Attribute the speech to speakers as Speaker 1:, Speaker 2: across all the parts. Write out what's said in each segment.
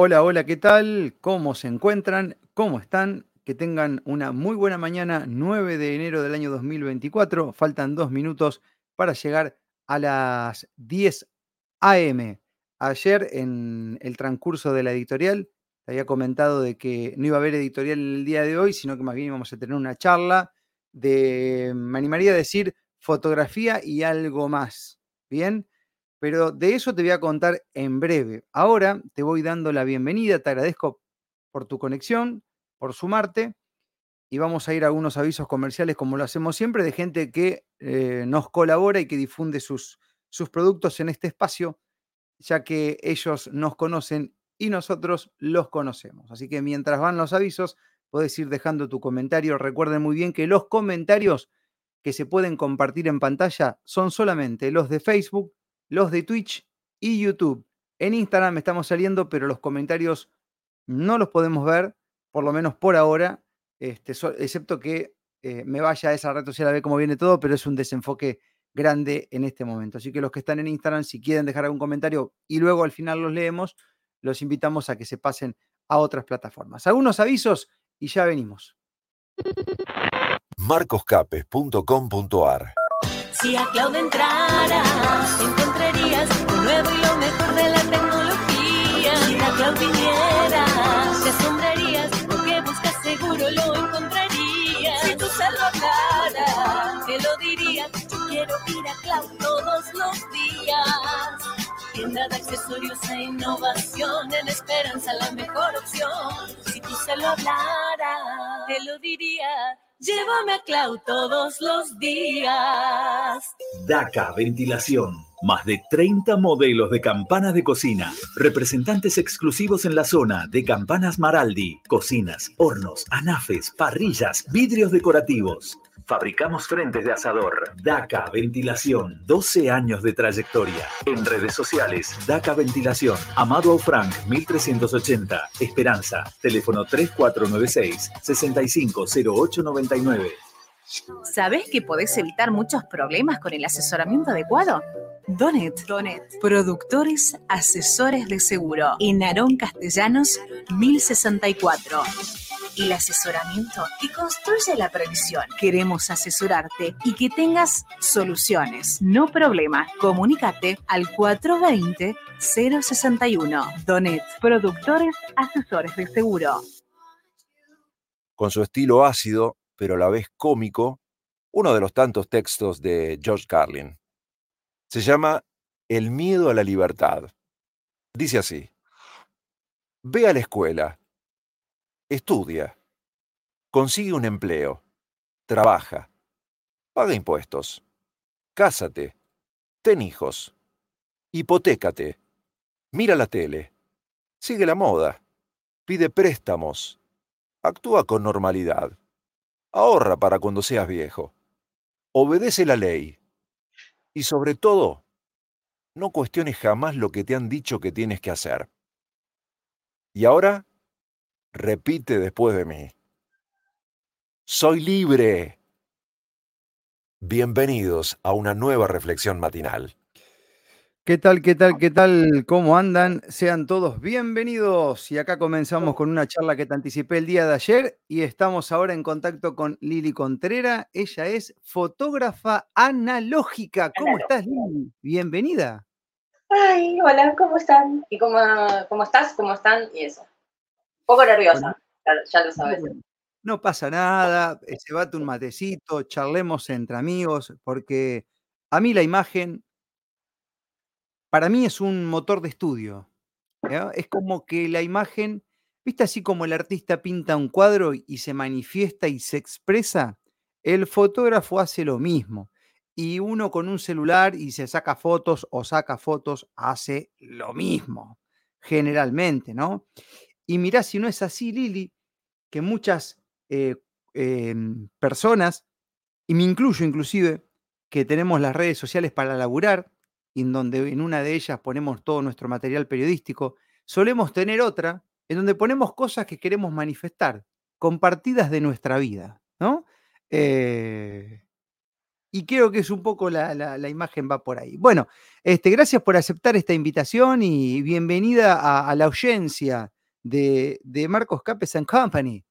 Speaker 1: Hola, hola, ¿qué tal? ¿Cómo se encuentran? ¿Cómo están? Que tengan una muy buena mañana, 9 de enero del año 2024. Faltan dos minutos para llegar a las 10 a.m. Ayer, en el transcurso de la editorial, había comentado de que no iba a haber editorial el día de hoy, sino que más bien íbamos a tener una charla de, me animaría a decir, fotografía y algo más. ¿Bien? Pero de eso te voy a contar en breve. Ahora te voy dando la bienvenida, te agradezco por tu conexión, por sumarte, y vamos a ir a algunos avisos comerciales como lo hacemos siempre, de gente que eh, nos colabora y que difunde sus, sus productos en este espacio, ya que ellos nos conocen y nosotros los conocemos. Así que mientras van los avisos, puedes ir dejando tu comentario. Recuerden muy bien que los comentarios que se pueden compartir en pantalla son solamente los de Facebook, los de Twitch y YouTube. En Instagram estamos saliendo, pero los comentarios no los podemos ver, por lo menos por ahora, este, excepto que eh, me vaya a esa red social a ver cómo viene todo, pero es un desenfoque grande en este momento. Así que los que están en Instagram, si quieren dejar algún comentario y luego al final los leemos, los invitamos a que se pasen a otras plataformas. Algunos avisos y ya venimos.
Speaker 2: marcoscapes.com.ar
Speaker 3: si a cloud entraras, encontrarías lo nuevo y lo mejor de la tecnología. Si a cloud vinieras, te asombrarías, lo que buscas seguro lo encontrarías. Si tu salvo hablara, te lo diría, yo quiero ir a cloud todos los días. De accesorios e innovación, en esperanza la mejor opción. Si tú se lo hablara, te lo diría. Llévame a Cloud todos los días.
Speaker 4: DACA Ventilación. Más de 30 modelos de campanas de cocina. Representantes exclusivos en la zona de Campanas Maraldi. Cocinas, hornos, anafes, parrillas, vidrios decorativos. Fabricamos frentes de asador. DACA Ventilación. 12 años de trayectoria. En redes sociales, DACA Ventilación. Amado Frank, 1380. Esperanza. Teléfono 3496-650899.
Speaker 5: ¿Sabes que podés evitar muchos problemas con el asesoramiento adecuado? Donet. Donet. Productores asesores de seguro. En Narón Castellanos, 1064 el asesoramiento que construye la previsión. Queremos asesorarte y que tengas soluciones, no problemas. Comunícate al 420-061. Donet, productores asesores de seguro.
Speaker 2: Con su estilo ácido, pero a la vez cómico, uno de los tantos textos de George Carlin. Se llama El miedo a la libertad. Dice así, ve a la escuela, estudia, consigue un empleo, trabaja, paga impuestos, cásate, ten hijos, hipotécate, mira la tele, sigue la moda, pide préstamos, actúa con normalidad, ahorra para cuando seas viejo, obedece la ley y sobre todo, no cuestiones jamás lo que te han dicho que tienes que hacer. Y ahora, repite después de mí. Soy libre. Bienvenidos a una nueva reflexión matinal.
Speaker 1: ¿Qué tal, qué tal, qué tal? ¿Cómo andan? Sean todos bienvenidos. Y acá comenzamos con una charla que te anticipé el día de ayer y estamos ahora en contacto con Lili Contrera. Ella es fotógrafa analógica. ¿Cómo estás, Lili? Bienvenida.
Speaker 6: Ay, hola, ¿cómo están? ¿Y cómo, cómo estás? ¿Cómo están? Y eso. Poco nerviosa, ya, lo sabes.
Speaker 1: No pasa nada, eh, se bate un matecito, charlemos entre amigos, porque a mí la imagen, para mí es un motor de estudio. Es como que la imagen, ¿viste así como el artista pinta un cuadro y se manifiesta y se expresa? El fotógrafo hace lo mismo. Y uno con un celular y se saca fotos o saca fotos hace lo mismo, generalmente, ¿no? Y mirá si no es así, Lili, que muchas eh, em, personas, y me incluyo inclusive, que tenemos las redes sociales para laburar, en donde en una de ellas ponemos todo nuestro material periodístico, solemos tener otra en donde ponemos cosas que queremos manifestar, compartidas de nuestra vida, ¿no? Eh, Y creo que es un poco la, la- la imagen va por ahí. Bueno, este, gracias por aceptar esta invitación y bienvenida a, a la audiencia de, de Marcos Capes and Company.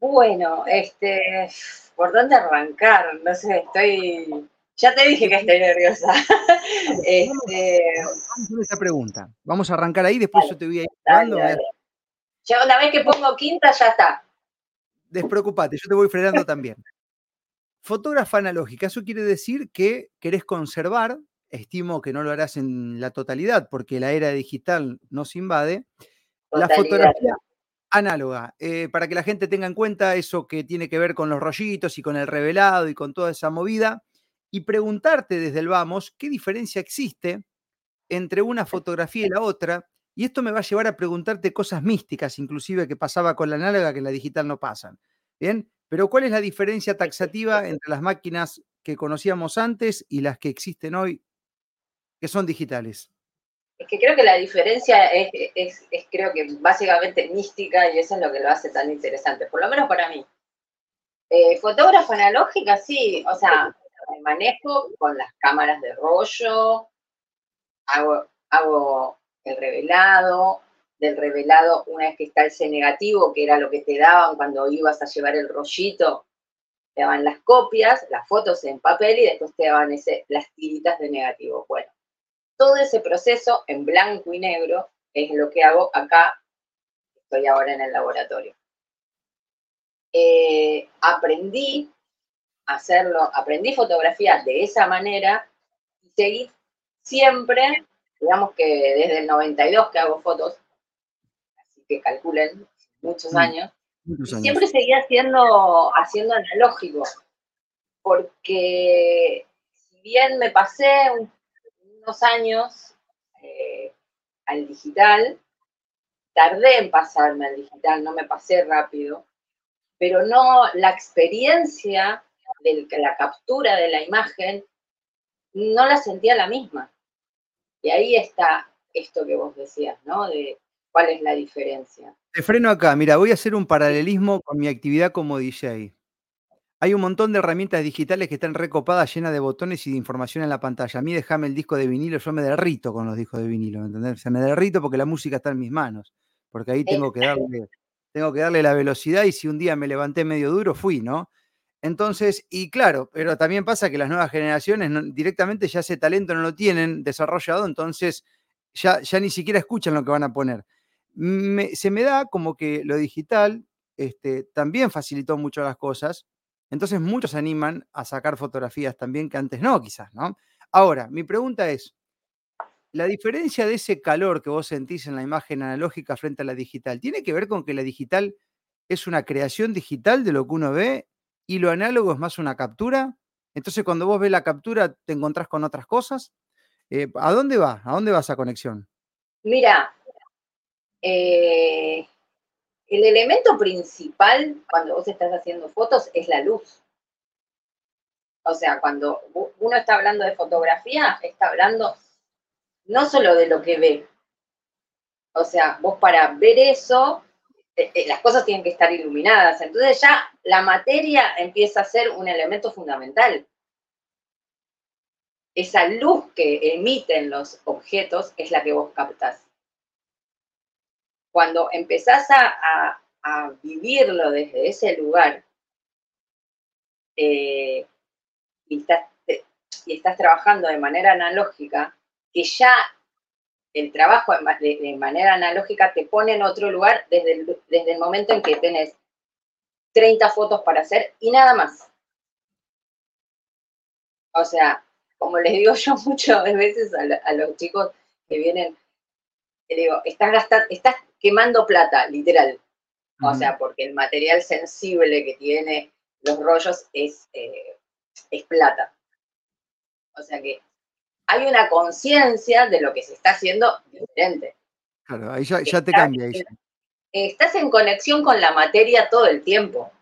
Speaker 6: Bueno, este, ¿por dónde arrancar? No sé, estoy. Ya te dije que estoy nerviosa. Este,
Speaker 1: Vamos con esa pregunta. Vamos a arrancar ahí, después
Speaker 6: Dale,
Speaker 1: yo te voy a ir
Speaker 6: dale,
Speaker 1: llevando.
Speaker 6: dale. Ya una vez que pongo quinta, ya está.
Speaker 1: Despreocupate, yo te voy frenando también. Fotógrafa analógica, eso quiere decir que querés conservar, estimo que no lo harás en la totalidad porque la era digital nos invade, la fotografía análoga, eh, para que la gente tenga en cuenta eso que tiene que ver con los rollitos y con el revelado y con toda esa movida, y preguntarte desde el vamos qué diferencia existe entre una fotografía y la otra, y esto me va a llevar a preguntarte cosas místicas, inclusive que pasaba con la análoga que en la digital no pasan. Bien, pero ¿cuál es la diferencia taxativa entre las máquinas que conocíamos antes y las que existen hoy, que son digitales?
Speaker 6: Es que creo que la diferencia es, creo que básicamente mística y eso es lo que lo hace tan interesante, por lo menos para mí. Eh, fotógrafa analógica, sí, o sea, me manejo con las cámaras de rollo, hago, hago el revelado, del revelado, una vez que está el C negativo, que era lo que te daban cuando ibas a llevar el rollito, te daban las copias, las fotos en papel y después te daban ese, las tiritas de negativo. Bueno, todo ese proceso en blanco y negro es lo que hago acá, estoy ahora en el laboratorio. Eh, aprendí a hacerlo, aprendí fotografía de esa manera y seguí siempre, digamos que desde el 92 que hago fotos, así que calculen, muchos
Speaker 1: Mm.
Speaker 6: años,
Speaker 1: Muchos
Speaker 6: y
Speaker 1: años.
Speaker 6: siempre seguía haciendo, haciendo analógico, porque si bien me pasé un- unos años eh, al digital, tardé en pasarme al digital, no me pasé rápido, pero no la experiencia de la captura de la imagen, no la sentía la misma. Y ahí está esto que vos decías, ¿no? De cuál es la diferencia.
Speaker 1: Te freno acá, mira, voy a hacer un paralelismo con mi actividad como DJ. Hay un montón de herramientas digitales que están recopadas, llenas de botones y de información en la pantalla. A mí déjame el disco de vinilo, yo me derrito con los discos de vinilo, ¿entendés? O sea, me derrito porque la música está en mis manos, porque ahí tengo que darle, tengo que darle la velocidad y si un día me levanté medio duro, fui, ¿no? Entonces, y claro, pero también pasa que las nuevas generaciones no- directamente ya ese talento no lo tienen desarrollado, entonces ya, ya ni siquiera escuchan lo que van a poner. Me- se me da como que lo digital este, también facilitó mucho las cosas, entonces muchos se animan a sacar fotografías también que antes no, quizás, ¿no? Ahora, mi pregunta es, la diferencia de ese calor que vos sentís en la imagen analógica frente a la digital, ¿tiene que ver con que la digital es una creación digital de lo que uno ve y lo análogo es más una captura? Entonces cuando vos ves la captura te encontrás con otras cosas. Eh, ¿A dónde va? ¿A dónde va esa conexión?
Speaker 6: Mira, eh, el elemento principal cuando vos estás haciendo fotos es la luz. O sea, cuando uno está hablando de fotografía, está hablando no solo de lo que ve. O sea, vos para ver eso, eh, eh, las cosas tienen que estar iluminadas. Entonces ya la materia empieza a ser un elemento fundamental. Esa luz que emiten los objetos es la que vos captás cuando empezás a, vivirlo desde ese lugar eh, y, estás, trabajando de manera analógica, que ya el trabajo de, manera analógica te pone en otro lugar desde el, momento en que tenés 30 fotos para hacer y nada más. O sea, como les digo yo muchas veces a, los chicos que vienen, le digo, estás gastando, estás quemando plata, literal. O sea, porque el material sensible que tiene los rollos es, eh, es plata. O sea que hay una conciencia de lo que se está haciendo diferente.
Speaker 1: Claro, ahí ya, ya te cambia. ahí.
Speaker 6: Estás en conexión con la materia todo el tiempo.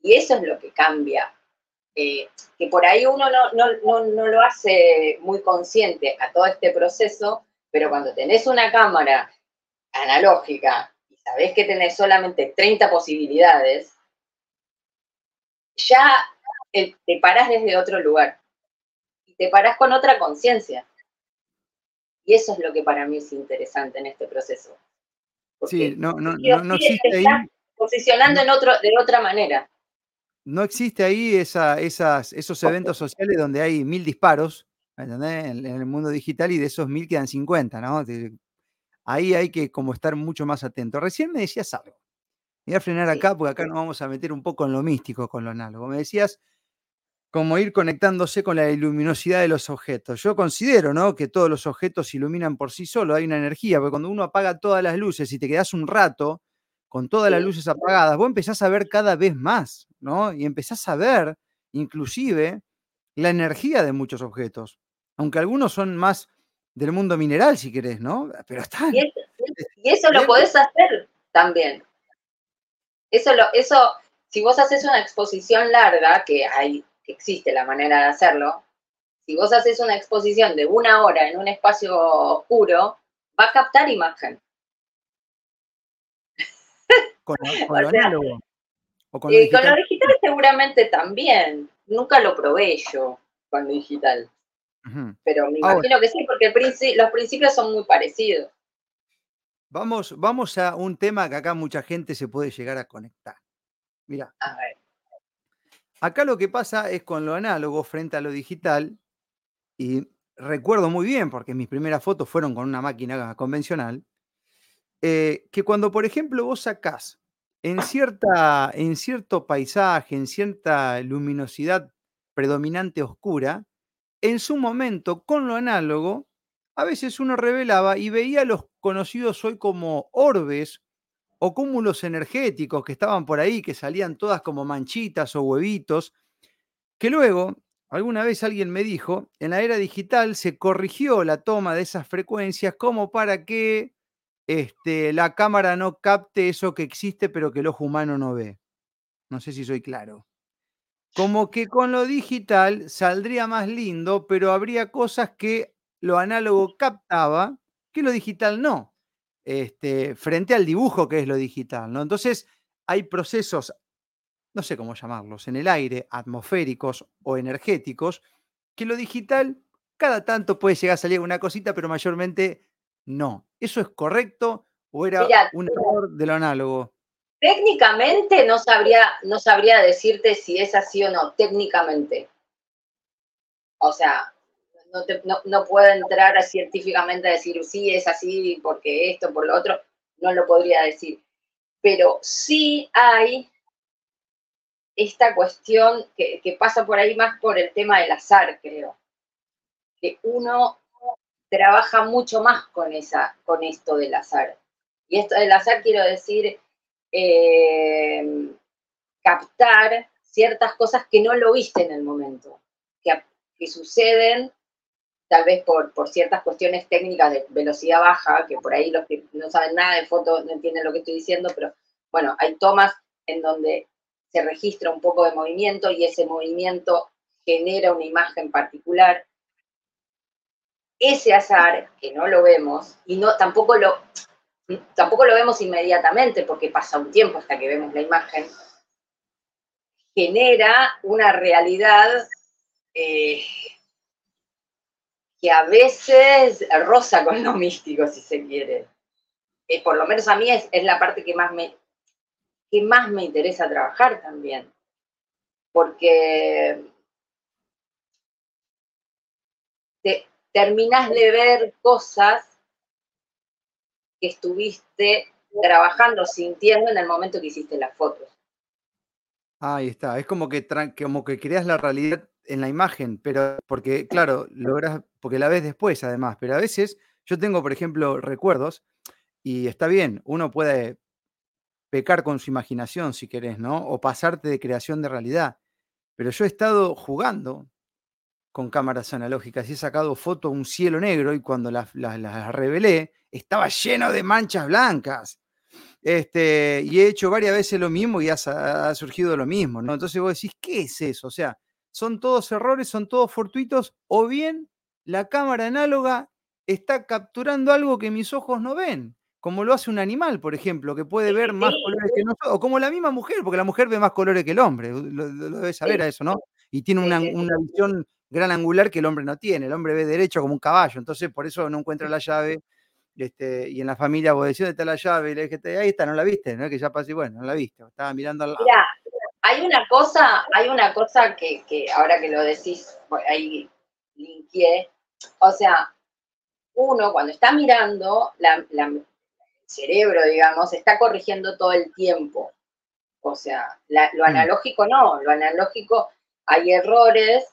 Speaker 6: Y eso es lo que cambia. Eh, que por ahí uno no, no, no, no lo hace muy consciente a todo este proceso, pero cuando tenés una cámara analógica y sabés que tenés solamente 30 posibilidades, ya te parás desde otro lugar. Y te parás con otra conciencia. Y eso es lo que para mí es interesante en este proceso.
Speaker 1: Sí, no, no, no, existe
Speaker 6: te
Speaker 1: ahí,
Speaker 6: estás posicionando en otro, de otra manera.
Speaker 1: no existe ahí esa, esas, esos eventos sociales donde hay mil disparos, ¿entendés? En, en el mundo digital y de esos mil quedan 50, ¿no? Ahí hay que como estar mucho más atento. Recién me decías algo. Me voy a frenar
Speaker 6: Sí.
Speaker 1: acá porque acá nos vamos a meter un poco en lo místico con lo análogo. Me decías como ir conectándose con la luminosidad de los objetos. Yo considero ¿no? que todos los objetos iluminan por sí solos, hay una energía, porque cuando uno apaga todas las luces y te quedas un rato con todas las luces apagadas, vos empezás a ver cada vez más, ¿no? Y empezás a ver inclusive la energía de muchos objetos, aunque algunos son más del mundo mineral, si querés, ¿no? Pero están.
Speaker 6: Y, es- y eso lo podés hacer también. Eso, lo, eso, si vos haces una exposición larga, que hay, existe la manera de hacerlo, si vos haces una exposición de una hora en un espacio oscuro, va a captar imagen.
Speaker 1: Con, lo- con
Speaker 6: O
Speaker 1: lo
Speaker 6: sea,
Speaker 1: análogo. O con lo
Speaker 6: Y con lo
Speaker 1: digital.
Speaker 6: digital seguramente también. Nunca lo probé yo con lo digital, Pero me
Speaker 1: Ahora.
Speaker 6: imagino que sí, porque princi- los principios son muy parecidos.
Speaker 1: Vamos, vamos a un tema que acá mucha gente se puede llegar a conectar. Mira,
Speaker 6: A ver,
Speaker 1: acá lo que pasa es con lo análogo frente a lo digital, y recuerdo muy bien, porque mis primeras fotos fueron con una máquina convencional, eh, que cuando, por ejemplo, vos sacás en, cierta, en cierto paisaje, en cierta luminosidad predominante oscura, en su momento, con lo análogo, a veces uno revelaba y veía los conocidos hoy como orbes o cúmulos energéticos que estaban por ahí, que salían todas como manchitas o huevitos, que luego, alguna vez alguien me dijo, en la era digital se corrigió la toma de esas frecuencias como para que este, la cámara no capte eso que existe pero que el ojo humano no ve. No sé si soy claro. Como que con lo digital saldría más lindo, pero habría cosas que lo análogo captaba que lo digital no. Este, frente al dibujo que es lo digital, ¿no? Entonces, hay procesos, no sé cómo llamarlos, en el aire, atmosféricos o energéticos, que lo digital cada tanto puede llegar a salir una cosita, pero mayormente no. ¿Eso es correcto o era un error de lo análogo?
Speaker 6: Técnicamente no sabría, no sabría decirte si es así o no, técnicamente. O sea, no, no, no puedo entrar científicamente a decir sí es así porque esto, por lo otro, no lo podría decir. Pero sí hay esta cuestión que, que pasa por ahí más por el tema del azar, creo. Que uno trabaja mucho más con, esa, con esto del azar. Y esto del azar quiero decir eh, captar ciertas cosas que no lo viste en el momento, que, suceden tal vez por, por ciertas cuestiones técnicas de velocidad baja, que por ahí los que no saben nada de foto no entienden lo que estoy diciendo, pero bueno, hay tomas en donde se registra un poco de movimiento y ese movimiento genera una imagen particular. Ese azar, que no lo vemos, y no tampoco lo, tampoco lo vemos inmediatamente porque pasa un tiempo hasta que vemos la imagen, genera una realidad eh, que a veces roza con lo místico, si se quiere. Eh, por lo menos a mí es, es la parte que más, me, que más me interesa trabajar también. Porque te, terminás de ver cosas que estuviste trabajando, sintiendo en el momento que hiciste las fotos.
Speaker 1: Ahí está, es como que, como que creas la realidad en la imagen, pero porque, claro, logras, porque la ves después además, pero a veces yo tengo, por ejemplo, recuerdos y está bien, uno puede pecar con su imaginación si querés, ¿no? O pasarte de creación de realidad, pero yo he estado jugando con cámaras analógicas y he sacado foto a un cielo negro y cuando las revelé estaba lleno de manchas blancas. Este, y he hecho varias veces lo mismo y ha, surgido lo mismo, ¿no? Entonces vos decís, ¿qué es eso? O sea, son todos errores, son todos fortuitos, o bien la cámara análoga está capturando algo que mis ojos no ven, como lo hace un animal, por ejemplo, que puede ver más colores que nosotros, o como la misma mujer, porque la mujer ve más colores que el hombre, lo, lo- debes saber a eso, ¿no? Y tiene una visión gran angular que el hombre no tiene, el hombre ve derecho como un caballo, entonces por eso no encuentra la llave, este, y en la familia vos decís, ¿dónde está la llave? Y le dije, ahí está, no la viste, ¿no? Que ya pasé, bueno, no la viste, estaba mirando al lado.
Speaker 6: Mira, hay una cosa, hay una cosa que, que ahora que lo decís, ahí linkeé. O sea, uno cuando está mirando, la, la- el cerebro, digamos, está corrigiendo todo el tiempo. O sea, la- lo
Speaker 1: Mm.
Speaker 6: analógico no, lo analógico hay errores,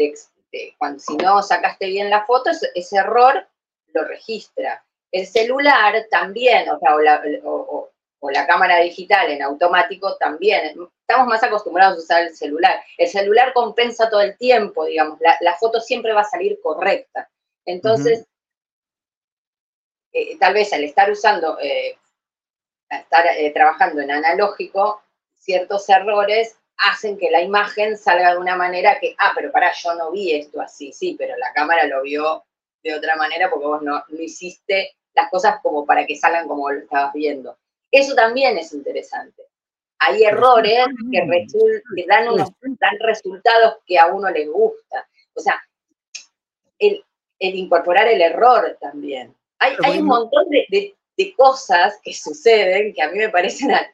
Speaker 6: de, ex- de cuando si no sacaste bien la foto, ese, error lo registra. El celular también, o sea, o la, o- o- o la cámara digital en automático también. Estamos más acostumbrados a usar el celular. El celular compensa todo el tiempo, digamos, la, la foto siempre va a salir correcta. Entonces, eh, tal vez al estar usando, eh, al estar eh, trabajando en analógico, ciertos errores hacen que la imagen salga de una manera que, ah, pero pará, yo no vi esto así, sí, pero la cámara lo vio de otra manera porque vos no, no hiciste las cosas como para que salgan como lo estabas viendo. Eso también es interesante. Hay errores que, que dan, unos, dan resultados que a uno le gusta. O sea, el, el incorporar el error también. Hay, hay un montón de, de- de cosas que suceden que a mí me parecen a-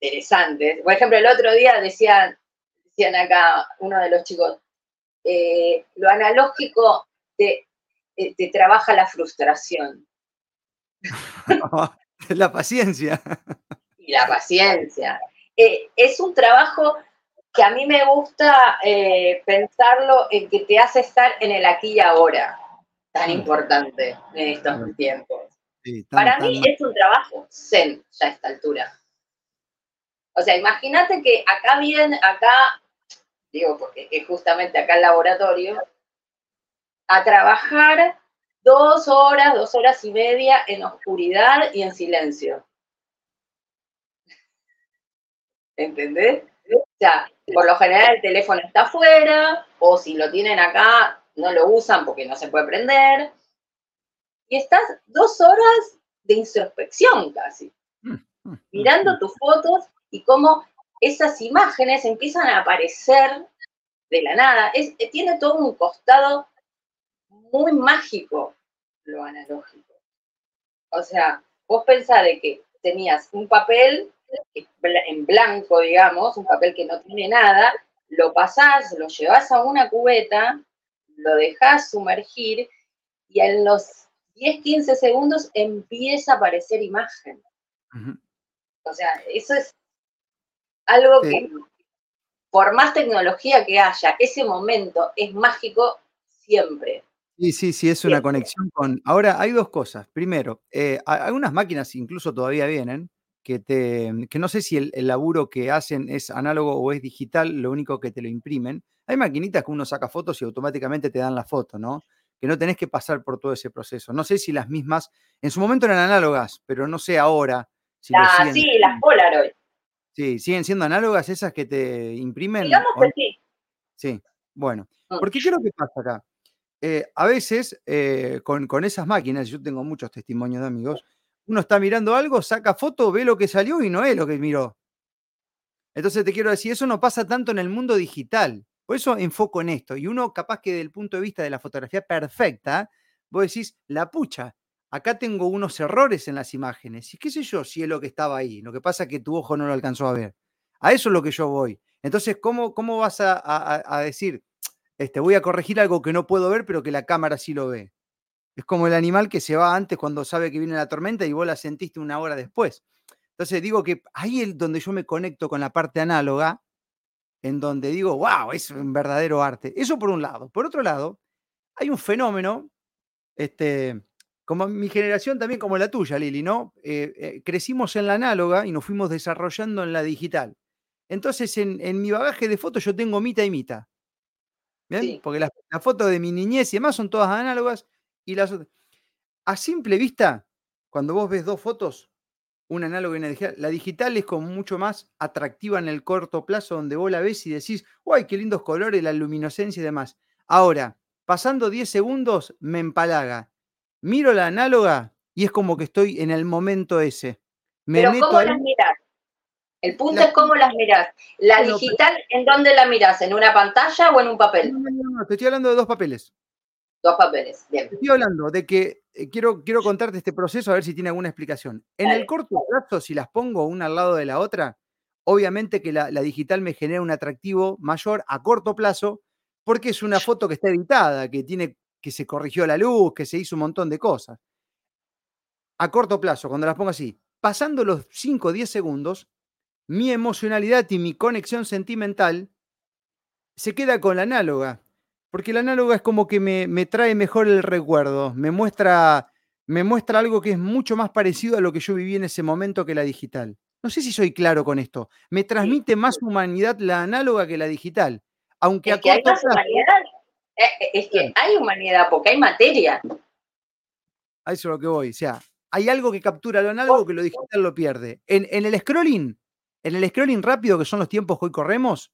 Speaker 6: interesantes. Por ejemplo, el otro día decían, decían acá uno de los chicos, eh, lo analógico te, eh, te trabaja la frustración
Speaker 1: la paciencia.
Speaker 6: y la paciencia. Eh, es un trabajo que a mí me gusta pensarlo en que te hace estar en el aquí y ahora, tan
Speaker 1: Mm.
Speaker 6: importante en estos tiempos.
Speaker 1: Sí, tan-
Speaker 6: Para
Speaker 1: tan-
Speaker 6: mí es un trabajo zen ya a esta altura. O sea, imagínate que acá viene, acá, digo porque es justamente acá el laboratorio, a trabajar dos horas, dos horas y media en oscuridad y en silencio. ¿Entendés? O sea, por lo general el teléfono está afuera, o si lo tienen acá, no lo usan porque no se puede prender. Y estás dos horas de introspección casi,
Speaker 1: Mm,
Speaker 6: mirando tus fotos y cómo esas imágenes empiezan a aparecer de la nada. Es, eh, tiene todo un costado muy mágico lo analógico. O sea, vos pensás de que tenías un papel en blanco, digamos, un papel que no tiene nada, lo pasás, lo llevas a una cubeta, lo dejás sumergir y en los 10, 15 segundos empieza a aparecer imagen. O sea, eso es algo
Speaker 1: Sí.
Speaker 6: que, por más tecnología que haya, ese momento es mágico siempre.
Speaker 1: Sí, sí, sí, es una conexión con... Ahora, hay dos cosas. Primero, eh, algunas máquinas incluso todavía vienen, que, te, que no sé si el, el laburo que hacen es análogo o es digital, lo único que te lo imprimen. Hay maquinitas que uno saca fotos y automáticamente te dan la foto, ¿no? Que no tenés que pasar por todo ese proceso. No sé si las mismas, en su momento eran análogas, pero no sé ahora si
Speaker 6: La-
Speaker 1: siguen
Speaker 6: sí, las Polaroid.
Speaker 1: Sí, siguen siendo análogas esas que te imprimen.
Speaker 6: Digamos que sí.
Speaker 1: Sí, bueno,
Speaker 6: Mm.
Speaker 1: porque ¿qué es lo que pasa acá? Eh, a veces eh, con, con esas máquinas, yo tengo muchos testimonios de amigos, uno está mirando algo, saca foto, ve lo que salió y no es lo que miró. Entonces te quiero decir, eso no pasa tanto en el mundo digital. Por eso enfoco en esto. Y uno capaz que desde el punto de vista de la fotografía perfecta, vos decís, la pucha, acá tengo unos errores en las imágenes. Y qué sé yo si es lo que estaba ahí. Lo que pasa es que tu ojo no lo alcanzó a ver. A eso es lo que yo voy. Entonces, ¿cómo, cómo vas a, decir, este, voy a corregir algo que no puedo ver, pero que la cámara sí lo ve? Es como el animal que se va antes cuando sabe que viene la tormenta y vos la sentiste una hora después. Entonces digo que ahí es donde yo me conecto con la parte análoga, en donde digo, wow, es un verdadero arte. Eso por un lado. Por otro lado, hay un fenómeno, este, como mi generación también como la tuya, Lili, ¿no? Eh, eh, crecimos en la análoga y nos fuimos desarrollando en la digital. Entonces, en, en mi bagaje de fotos yo tengo mitad y mitad. ¿Bien?
Speaker 6: Sí.
Speaker 1: Porque las, las fotos de mi niñez y demás son todas análogas y las otras. A simple vista, cuando vos ves dos fotos, una análoga y una digital, la digital es como mucho más atractiva en el corto plazo, donde vos la ves y decís, ¡ay, qué lindos colores, la luminoscencia y demás! Ahora, pasando 10 segundos, me empalaga. Miro la análoga y es como que estoy en el momento ese. Me
Speaker 6: Pero
Speaker 1: meto
Speaker 6: ¿cómo
Speaker 1: ahí,
Speaker 6: las mirás? El punto
Speaker 1: La-
Speaker 6: es cómo las mirás. La
Speaker 1: Bueno,
Speaker 6: digital, ¿en dónde la mirás? ¿En una pantalla o en un papel?
Speaker 1: no, no, no, te estoy hablando de dos papeles.
Speaker 6: Dos papeles. Bien.
Speaker 1: Te estoy hablando de que eh, quiero, quiero contarte este proceso a ver si tiene alguna explicación. En el corto plazo, si las pongo una al lado de la otra, obviamente que la, la digital me genera un atractivo mayor a corto plazo, porque es una foto que está editada, que tiene, que se corrigió la luz, que se hizo un montón de cosas. A corto plazo, cuando las pongo así, pasando los 5 o 10 segundos, mi emocionalidad y mi conexión sentimental se queda con la análoga. Porque la análoga es como que me, me trae mejor el recuerdo, me muestra, me muestra algo que es mucho más parecido a lo que yo viví en ese momento que la digital. No sé si soy claro con esto. Me transmite más humanidad la análoga que la digital. Aunque
Speaker 6: Es
Speaker 1: a
Speaker 6: que hay
Speaker 1: corto
Speaker 6: más
Speaker 1: plazo,
Speaker 6: humanidad. Eh, eh, Es que hay humanidad porque hay materia.
Speaker 1: a eso es lo que voy. O sea, hay algo que captura lo análogo que lo digital lo pierde. En, en el scrolling, en el scrolling rápido, que son los tiempos que hoy corremos,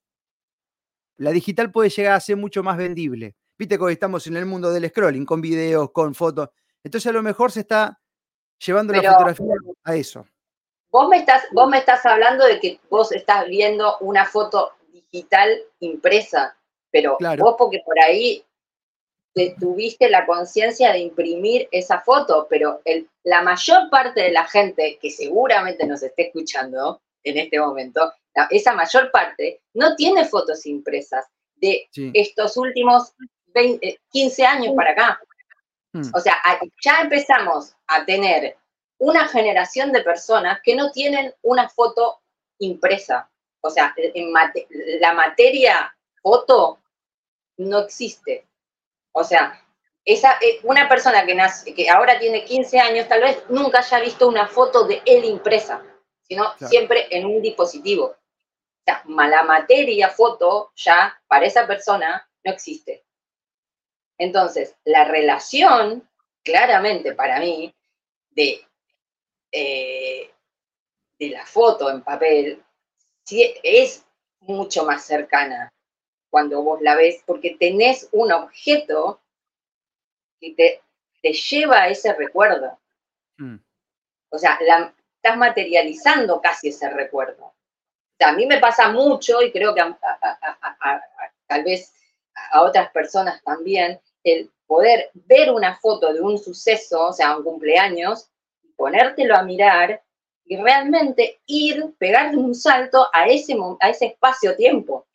Speaker 1: la digital puede llegar a ser mucho más vendible. Viste que hoy estamos en el mundo del scrolling, con videos, con fotos. Entonces a lo mejor se está llevando la fotografía a eso.
Speaker 6: Vos me estás, vos me estás hablando de que vos estás viendo una foto digital impresa, pero
Speaker 1: Claro.
Speaker 6: vos porque por ahí te tuviste la conciencia de imprimir esa foto, pero el- la mayor parte de la gente que seguramente nos esté escuchando en este momento, la- esa mayor parte no tiene fotos impresas de
Speaker 1: Sí.
Speaker 6: estos últimos 20, eh, 15 años para acá.
Speaker 1: Mm.
Speaker 6: O sea, ya empezamos a tener una generación de personas que no tienen una foto impresa. O sea, en mate- la materia foto no existe. O sea, esa, eh, una persona que, nace, que ahora tiene 15 años tal vez nunca haya visto una foto de él impresa, sino
Speaker 1: Claro.
Speaker 6: siempre en un dispositivo. O sea, la materia foto ya para esa persona no existe. Entonces, la relación, claramente para mí, de, eh, de la foto en papel, sí es mucho más cercana cuando vos la ves, porque tenés un objeto que te, te lleva a ese recuerdo.
Speaker 1: Mm.
Speaker 6: O sea, la- estás materializando casi ese recuerdo. O sea, a mí me pasa mucho, y creo que a- a- a- tal vez a otras personas también, el poder ver una foto de un suceso, o sea, un cumpleaños, ponértelo a mirar y realmente ir, pegarle un salto a ese, a ese espacio-tiempo.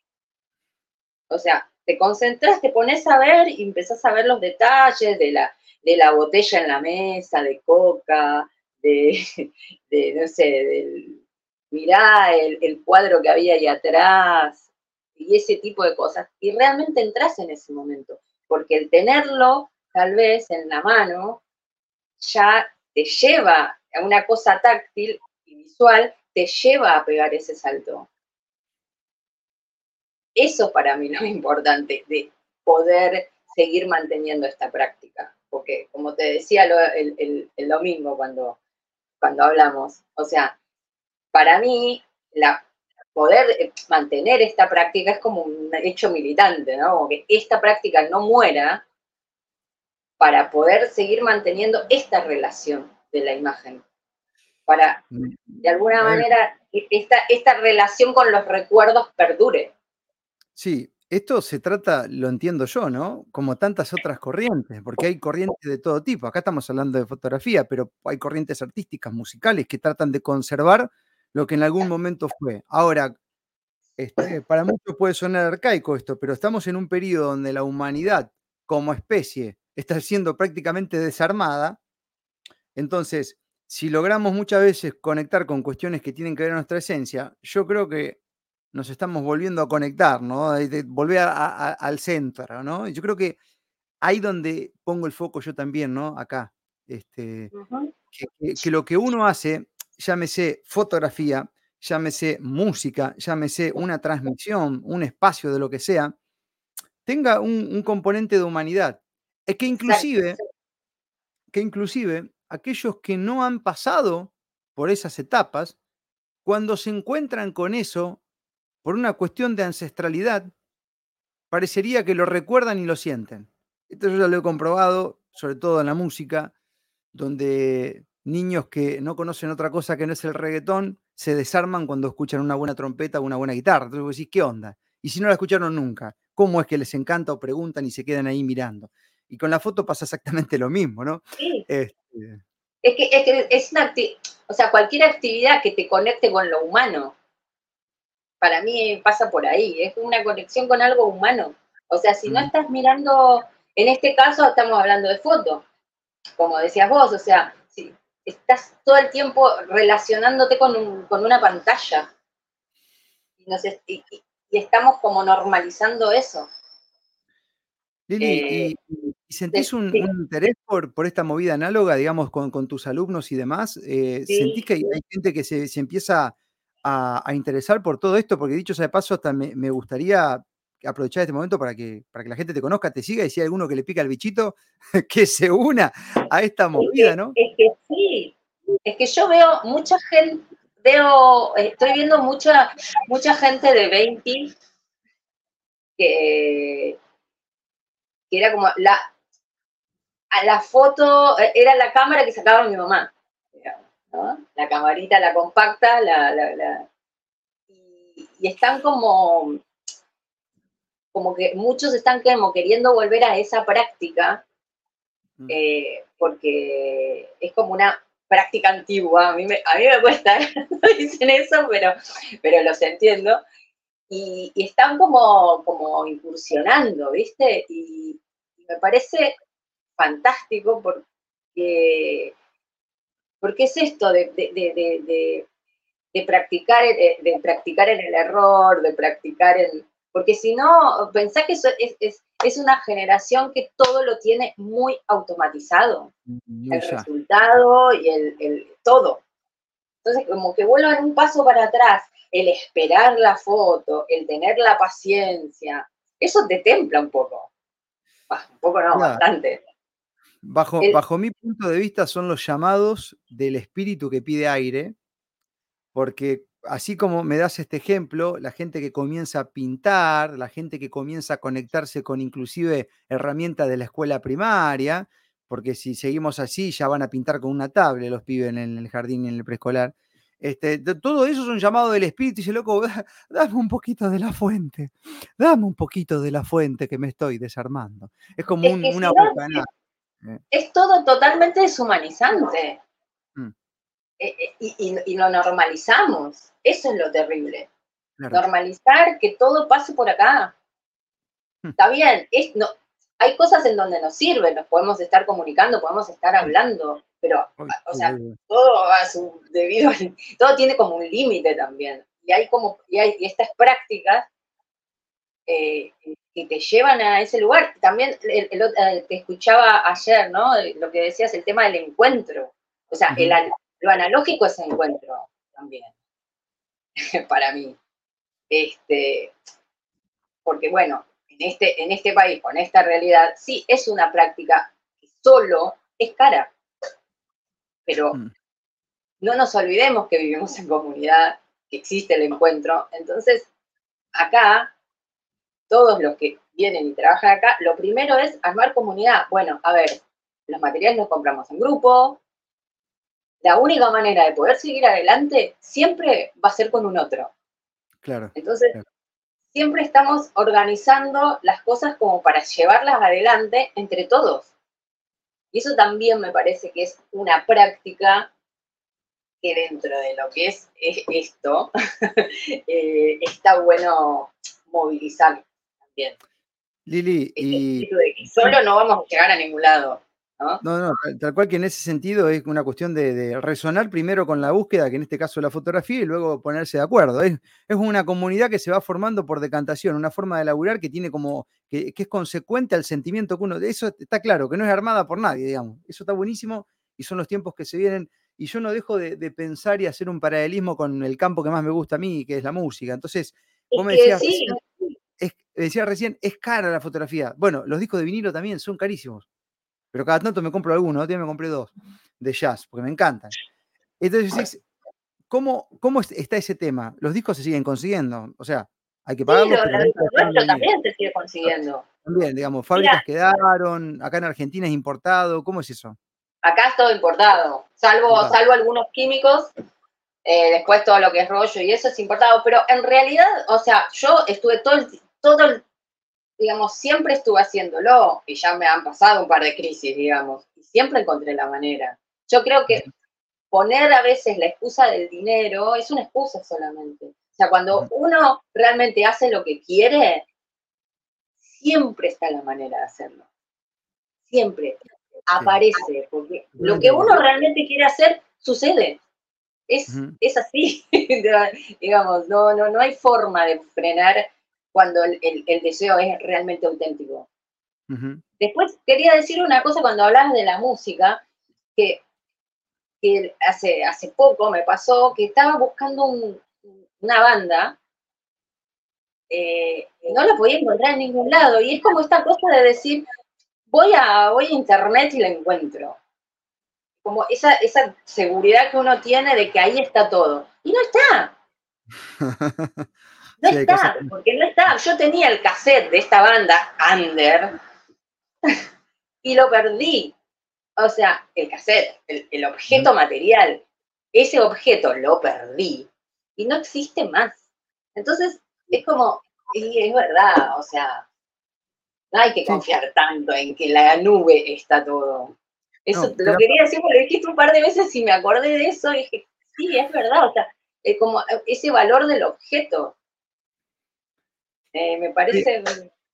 Speaker 6: O sea, te concentras, te pones a ver y empezás a ver los detalles de la, de la botella en la mesa, de coca, de, no sé, del, mirá el, el cuadro que había ahí atrás, y ese tipo de cosas. Y realmente entras en ese momento, porque el tenerlo tal vez en la mano ya te lleva a una cosa táctil y visual, te lleva a pegar ese salto. Eso para mí es lo importante, de poder seguir manteniendo esta práctica. Porque, como te decía lo- el, el- el domingo cuando, cuando hablamos, o sea, para mí, la, poder eh, mantener esta práctica es como un hecho militante, ¿no? Como que esta práctica no muera para poder seguir manteniendo esta relación de la imagen. Para, de alguna manera, e- esta, esta relación con los recuerdos perdure.
Speaker 1: Sí, esto se trata, lo entiendo yo, ¿no? Como tantas otras corrientes, porque hay corrientes de todo tipo. Acá estamos hablando de fotografía, pero hay corrientes artísticas, musicales, que tratan de conservar lo que en algún momento fue. Ahora, este, para muchos puede sonar arcaico esto, pero estamos en un periodo donde la humanidad como especie está siendo prácticamente desarmada. Entonces, si logramos muchas veces conectar con cuestiones que tienen que ver con nuestra esencia, yo creo que nos estamos volviendo a conectar, ¿no? De- volver a- a- al centro, ¿no? Yo creo que ahí donde pongo el foco yo también, ¿no? Acá. Este, que lo que uno hace, llámese fotografía, llámese música, llámese una transmisión, un espacio de lo que sea, tenga un, un componente de humanidad. Es que inclusive, que inclusive aquellos que no han pasado por esas etapas, cuando se encuentran con eso, por una cuestión de ancestralidad, parecería que lo recuerdan y lo sienten. Esto yo ya lo he comprobado, sobre todo en la música. donde niños que no conocen otra cosa que no es el reggaetón se desarman cuando escuchan una buena trompeta o una buena guitarra. Entonces vos decís, ¿qué onda? Y si no la escucharon nunca, ¿cómo es que les encanta o preguntan y se quedan ahí mirando? Y con la foto pasa exactamente lo mismo, ¿no?
Speaker 6: Sí.
Speaker 1: Este,
Speaker 6: Es que, es que es una acti- o sea, cualquier actividad que te conecte con lo humano, para mí pasa por ahí, es una conexión con algo humano. O sea, si no
Speaker 1: Mm.
Speaker 6: estás mirando, en este caso estamos hablando de foto, como decías vos, o sea, si estás todo el tiempo relacionándote con, un- con una pantalla. Y, nos es- y- y- y estamos como normalizando eso.
Speaker 1: Lili,
Speaker 6: Eh,
Speaker 1: ¿y, y sentís un,
Speaker 6: sí.
Speaker 1: un interés por, por esta movida análoga, digamos, con, con tus alumnos y demás? Eh,
Speaker 6: Sí.
Speaker 1: ¿Sentís que hay, hay gente que se, se empieza a, a interesar por todo esto? Porque dicho sea de paso, hasta me, me gustaría aprovechar este momento para que, para que la gente te conozca, te siga y si hay alguno que le pica el bichito, que se una a esta movida, ¿no?
Speaker 6: Es que sí, es que yo veo mucha gente, veo, estoy viendo mucha, mucha gente de 20 que, que era como la, a la foto, eh, era la cámara que sacaba mi mamá, ¿no? La camarita, la compacta, la, la, la- y, y están como, como que muchos están como queriendo volver a esa práctica
Speaker 1: Mm.
Speaker 6: eh, porque es como una práctica antigua. A mí me, a mí me cuesta, dicen eso, pero, pero los entiendo. Y, y están como, como incursionando, ¿viste? Y, y me parece fantástico porque, porque es esto de, de, de, de- practicar, de, de practicar en el error, de practicar en... Porque si no, pensá que eso es, es, es una generación que todo lo tiene muy automatizado
Speaker 1: Muy
Speaker 6: el
Speaker 1: ya.
Speaker 6: resultado y el, el todo. Entonces, como que vuelvan un paso para atrás, el esperar la foto, el tener la paciencia, eso te templa un poco. Bah, un poco no,
Speaker 1: Claro.
Speaker 6: bastante.
Speaker 1: Bajo,
Speaker 6: El-
Speaker 1: bajo mi punto de vista son los llamados del espíritu que pide aire, porque así como me das este ejemplo, la gente que comienza a pintar, la gente que comienza a conectarse con inclusive herramientas de la escuela primaria, porque si seguimos así ya van a pintar con una tablet los pibes en el jardín y en el preescolar. Este, todo eso es un llamado del espíritu y dice, loco, da- dame un poquito de la fuente, dame un poquito de la fuente que me estoy desarmando. Es como
Speaker 6: Es
Speaker 1: un-
Speaker 6: si
Speaker 1: una
Speaker 6: no,
Speaker 1: bocanada.
Speaker 6: Es todo totalmente deshumanizante.
Speaker 1: Mm.
Speaker 6: Eh, eh, y, y- y lo normalizamos. Eso es lo terrible.
Speaker 1: Claro.
Speaker 6: normalizar que todo pase por acá.
Speaker 1: Hmm.
Speaker 6: Está bien, es, no, hay cosas en donde nos sirve, nos podemos estar comunicando, podemos estar hablando, pero, o sea, todo a su debido, todo tiene como un límite también. Y hay como, y hay y estas prácticas eh, que te llevan a ese lugar. También el, el eh, te escuchaba ayer, ¿no? Lo que decías, el tema del encuentro. O sea, el an- lo analógico es encuentro también, para mí. Este, porque bueno, en este, en este país, con esta realidad, sí es una práctica que solo es cara. Pero
Speaker 1: Mm.
Speaker 6: no nos olvidemos que vivimos en comunidad, que existe el encuentro. Entonces, acá, todos los que vienen y trabajan acá, lo primero es armar comunidad. Bueno, a ver, los materiales los compramos en grupo. La única manera de poder seguir adelante siempre va a ser con un otro.
Speaker 1: Claro.
Speaker 6: Entonces,
Speaker 1: Claro.
Speaker 6: siempre estamos organizando las cosas como para llevarlas adelante entre todos. Y eso también me parece que es una práctica que dentro de lo que es, es esto, eh, está bueno movilizar también.
Speaker 1: Lili,
Speaker 6: Este
Speaker 1: y
Speaker 6: espíritu de que solo no vamos a llegar a ningún lado. ¿no?
Speaker 1: no, no, tal, cual que en ese sentido es una cuestión de, de resonar primero con la búsqueda, que en este caso es la fotografía, y luego ponerse de acuerdo. Es, es una comunidad que se va formando por decantación, una forma de laburar que tiene como, que, que es consecuente al sentimiento que uno, eso está claro, que no es armada por nadie, digamos. Eso está buenísimo y son los tiempos que se vienen. Y yo no dejo de, de pensar y hacer un paralelismo con el campo que más me gusta a mí, que es la música. Entonces, vos me
Speaker 6: Es
Speaker 1: decías,
Speaker 6: sí,
Speaker 1: recién, es, decía recién, es cara la fotografía. Bueno, los discos de vinilo también son carísimos. Pero cada tanto me compro alguno, otro día me compré dos de jazz, porque me encantan. Entonces, ¿cómo, ¿cómo es- está ese tema? Los discos se siguen consiguiendo. O sea, hay que pagarlos,
Speaker 6: lo,
Speaker 1: pero
Speaker 6: también se sigue consiguiendo.
Speaker 1: También, digamos, fábricas quedaron, acá en Argentina es importado, ¿cómo es eso?
Speaker 6: Acá es todo importado, salvo, salvo algunos químicos, eh, después todo lo que es rollo y eso es importado, pero en realidad, o sea, yo estuve todo el, todo el- digamos, siempre estuve haciéndolo y ya me han pasado un par de crisis, digamos, y siempre encontré la manera. Yo creo que poner a veces la excusa del dinero es una excusa solamente. O sea, cuando uno realmente hace lo que quiere, siempre está la manera de hacerlo. Siempre aparece, porque lo que uno realmente quiere hacer sucede. Es, es así, digamos, no, no, no hay forma de frenar cuando el, el- el deseo es realmente auténtico. Después quería decir una cosa cuando hablabas de la música, que, que hace, hace poco me pasó que estaba buscando un- una banda eh, y no la podía encontrar en ningún lado. Y es como esta cosa de decir, voy a, voy a internet y la encuentro. Como esa, esa seguridad que uno tiene de que ahí está todo. Y no está. No
Speaker 1: Sí,
Speaker 6: está,
Speaker 1: que-
Speaker 6: porque no está. Yo tenía el cassette de esta banda, Under, y lo perdí. O sea, el cassette, el, el objeto material, ese objeto lo perdí y no existe más. Entonces, es como, y es verdad, o sea, no hay que
Speaker 1: Sí.
Speaker 6: confiar tanto en que la nube está todo. Eso
Speaker 1: No,
Speaker 6: te
Speaker 1: pero-
Speaker 6: lo quería decir porque lo dijiste un par de veces y me acordé de eso y dije, sí, es verdad, o sea, es como ese valor del objeto. Eh, me parece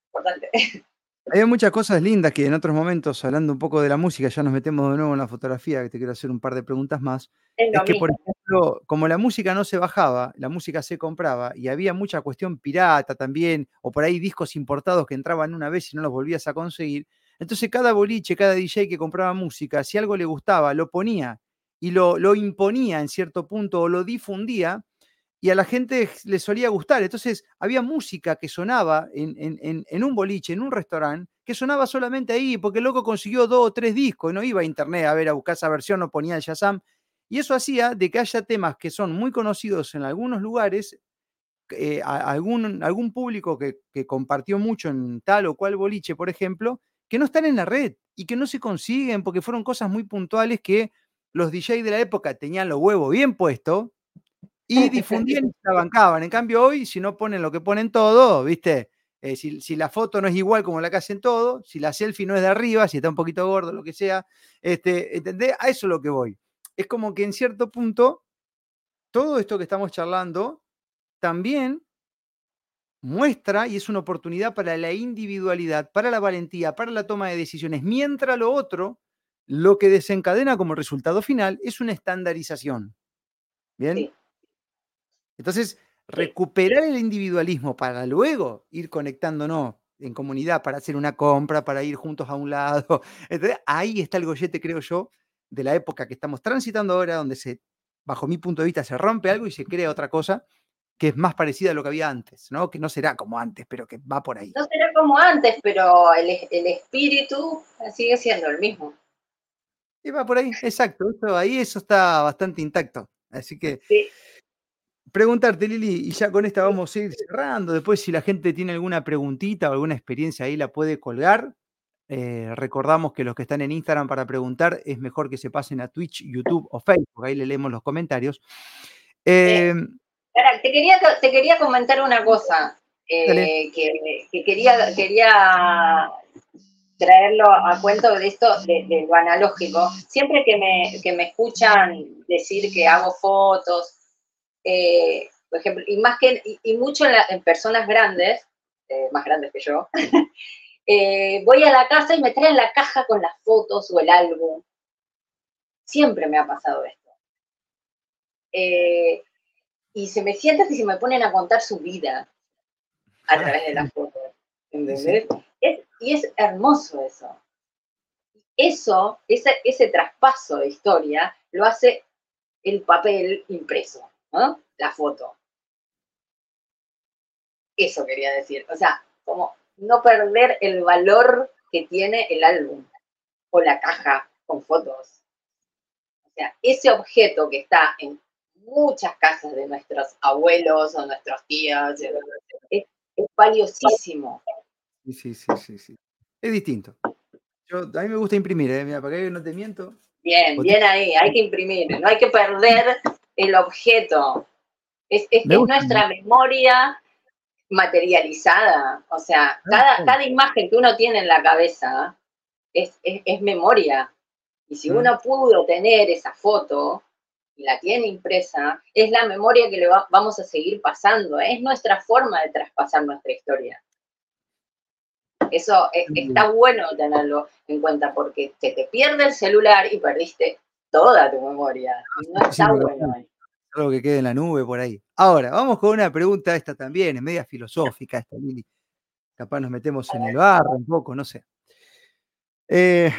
Speaker 6: importante.
Speaker 1: Hay muchas cosas lindas que en otros momentos, hablando un poco de la música, ya nos metemos de nuevo en la fotografía, que te quiero hacer un par de preguntas más.
Speaker 6: Es
Speaker 1: que, por ejemplo, como la música no se bajaba, la música se compraba y había mucha cuestión pirata también, o por ahí discos importados que entraban una vez y no los volvías a conseguir. Entonces cada boliche, cada DJ que compraba música, si algo le gustaba, lo ponía y lo, lo imponía en cierto punto o lo difundía y a la gente le solía gustar. Entonces había música que sonaba en, un boliche, en un restaurante, que sonaba solamente ahí, porque el loco consiguió dos o tres discos y no iba a internet a ver a buscar esa versión, no ponía el Shazam. Y eso hacía de que haya temas que son muy conocidos en algunos lugares, eh, a- algún, algún público que, que compartió mucho en tal o cual boliche, por ejemplo, que no están en la red y que no se consiguen porque fueron cosas muy puntuales que los DJs de la época tenían los huevos bien puestos y difundían y se la bancaban. En cambio, hoy, si no ponen lo que ponen todo, ¿viste? Eh, si, si la foto no es igual como la que hacen todo, si la selfie no es de arriba, si está un poquito gordo, lo que sea, este, ¿entendés? A eso es lo que voy. Es como que en cierto punto, todo esto que estamos charlando también muestra y es una oportunidad para la individualidad, para la valentía, para la toma de decisiones, mientras lo otro, lo que desencadena como resultado final es una estandarización. ¿Bien?
Speaker 6: Sí.
Speaker 1: Entonces, recuperar el individualismo para luego ir conectándonos en comunidad para hacer una compra, para ir juntos a un lado. Entonces, ahí está el gollete, creo yo, de la época que estamos transitando ahora, donde se, bajo mi punto de vista, se rompe algo y se crea otra cosa que es más parecida a lo que había antes, ¿no? Que no será como antes, pero que va por ahí.
Speaker 6: No será como antes, pero el, el espíritu sigue siendo el mismo.
Speaker 1: Y va por ahí, exacto. Eso, ahí eso está bastante intacto. Así que
Speaker 6: Sí.
Speaker 1: Preguntarte, Lili, y ya con esta vamos a ir cerrando. Después, si la gente tiene alguna preguntita o alguna experiencia ahí, la puede colgar. Eh, recordamos que los que están en Instagram para preguntar es mejor que se pasen a Twitch, YouTube o Facebook. Ahí le leemos los comentarios. Eh,
Speaker 6: Ahora, te quería, te quería comentar una cosa eh, que quería, quería traerlo a cuento de esto, de, de lo analógico. Siempre que me, que me escuchan decir que hago fotos, eh, por ejemplo, y más que, y, y mucho en, la- en personas grandes, eh, más grandes que yo, eh, voy a la casa y me traen la caja con las fotos o el álbum. Siempre me ha pasado esto. Y se me sientan y se me ponen a contar su vida a
Speaker 1: Ah,
Speaker 6: través de las fotos.
Speaker 1: sí.
Speaker 6: ¿Entendés? Es- y es hermoso eso. Eso, ese, ese traspaso de historia, lo hace el papel impreso, ¿no? La foto. Eso quería decir. O sea, como no perder el valor que tiene el álbum o la caja con fotos. O sea, ese objeto que está en muchas casas de nuestros abuelos o nuestros tíos es, es valiosísimo.
Speaker 1: Sí, sí, sí, sí, sí. Es distinto. Yo, a mí me gusta imprimir, ¿eh? Mira, para que no te miento.
Speaker 6: Bien, bien ahí, hay que imprimir, no hay que perder el objeto. Es, es,
Speaker 1: Me
Speaker 6: es
Speaker 1: gusta.
Speaker 6: nuestra memoria materializada. O sea,
Speaker 1: Ah,
Speaker 6: cada, imagen que uno tiene en la cabeza es, memoria. Y si
Speaker 1: Mm.
Speaker 6: uno pudo tener esa foto y la tiene impresa, es la memoria que le va- vamos a seguir pasando. Es nuestra forma de traspasar nuestra historia. Eso es-
Speaker 1: Mm.
Speaker 6: está bueno tenerlo en cuenta porque se te pierde el celular y perdiste toda tu memoria. No está
Speaker 1: Sí,
Speaker 6: bueno.
Speaker 1: Algo que quede en la nube por ahí. Ahora, vamos con una pregunta esta también, es media filosófica esta, Lili. Capaz nos metemos en el barro un poco, no sé. Eh,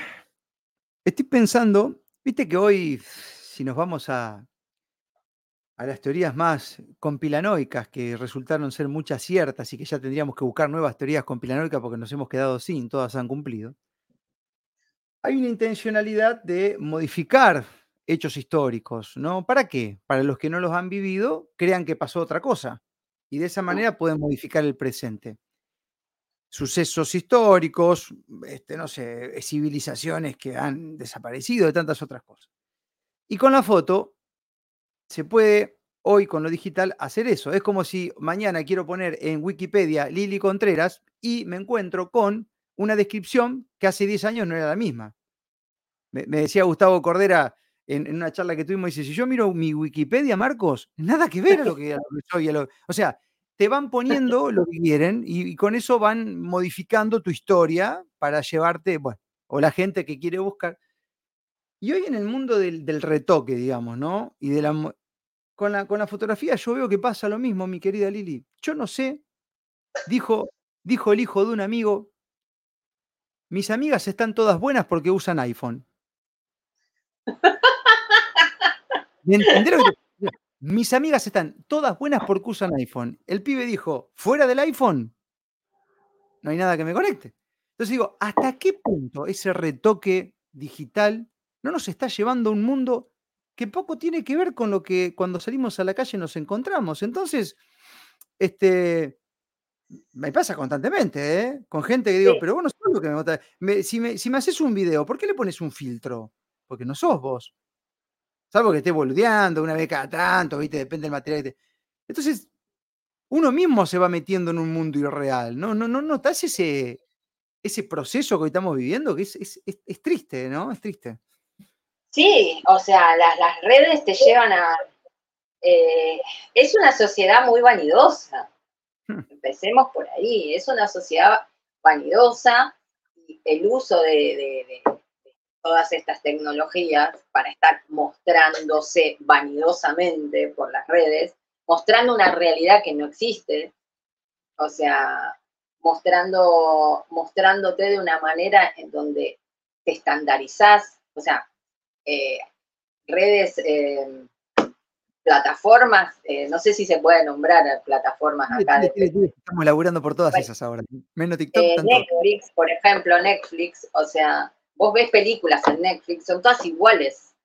Speaker 1: estoy pensando, viste que hoy, si nos vamos a, a las teorías más compilanoicas, que resultaron ser muchas ciertas y que ya tendríamos que buscar nuevas teorías compilanoicas porque nos hemos quedado sin, todas han cumplido. Hay una intencionalidad de modificar hechos históricos, ¿no? ¿Para qué? Para los que no los han vivido, crean que pasó otra cosa. Y de esa manera pueden modificar el presente. Sucesos históricos, este, no sé, civilizaciones que han desaparecido, de tantas otras cosas. Y con la foto se puede, hoy con lo digital, hacer eso. Es como si mañana quiero poner en Wikipedia Lili Contreras y me encuentro con una descripción que hace 10 años no era la misma. Me, decía Gustavo Cordera en, una charla que tuvimos, dice, si yo miro mi Wikipedia, Marcos, nada que ver lo que, a o sea, te van poniendo lo que quieren y, con eso van modificando tu historia para llevarte, o la gente que quiere buscar. Y hoy en el mundo del, retoque, digamos, ¿no? Y de la, con, la, la fotografía yo veo que pasa lo mismo, mi querida Lili. Yo no sé, dijo, dijo el hijo de un amigo, mis amigas están todas buenas porque usan iPhone. ¿Me entendés lo que te- Mira, Mis amigas están todas buenas porque usan iPhone. El pibe dijo, fuera del iPhone, no hay nada que me conecte. Entonces digo, ¿hasta qué punto ese retoque digital no nos está llevando a un mundo que poco tiene que ver con lo que cuando salimos a la calle nos encontramos? Entonces, este, me pasa constantemente, ¿eh? Con gente que digo,
Speaker 6: Sí.
Speaker 1: pero vos no sos lo que me gusta. Me- si, me, si me haces un video, ¿por qué le pones un filtro? Porque no sos vos. Salvo que esté boludeando una vez cada tanto, ¿viste? Depende del material que te... Entonces, uno mismo se va metiendo en un mundo irreal. ¿No, no, no notas ese, ese proceso que hoy estamos viviendo? Que es, es- es- es triste, ¿no? Es triste.
Speaker 6: Sí, o sea, las, las redes te llevan a... eh, es una sociedad muy vanidosa.
Speaker 1: Hmm.
Speaker 6: Empecemos por ahí. Es una sociedad vanidosa el uso de, todas estas tecnologías para estar mostrándose vanidosamente por las redes, mostrando una realidad que no existe. O sea, mostrando, mostrándote de una manera en donde te estandarizás. O sea, eh, redes, eh, plataformas, eh, no sé si se puede nombrar plataformas acá de
Speaker 1: Estamos laburando por todas
Speaker 6: Bueno.
Speaker 1: esas ahora. Menos TikTok,
Speaker 6: eh,
Speaker 1: tanto.
Speaker 6: Netflix, por ejemplo, Netflix, o sea, vos ves películas en Netflix, son todas iguales.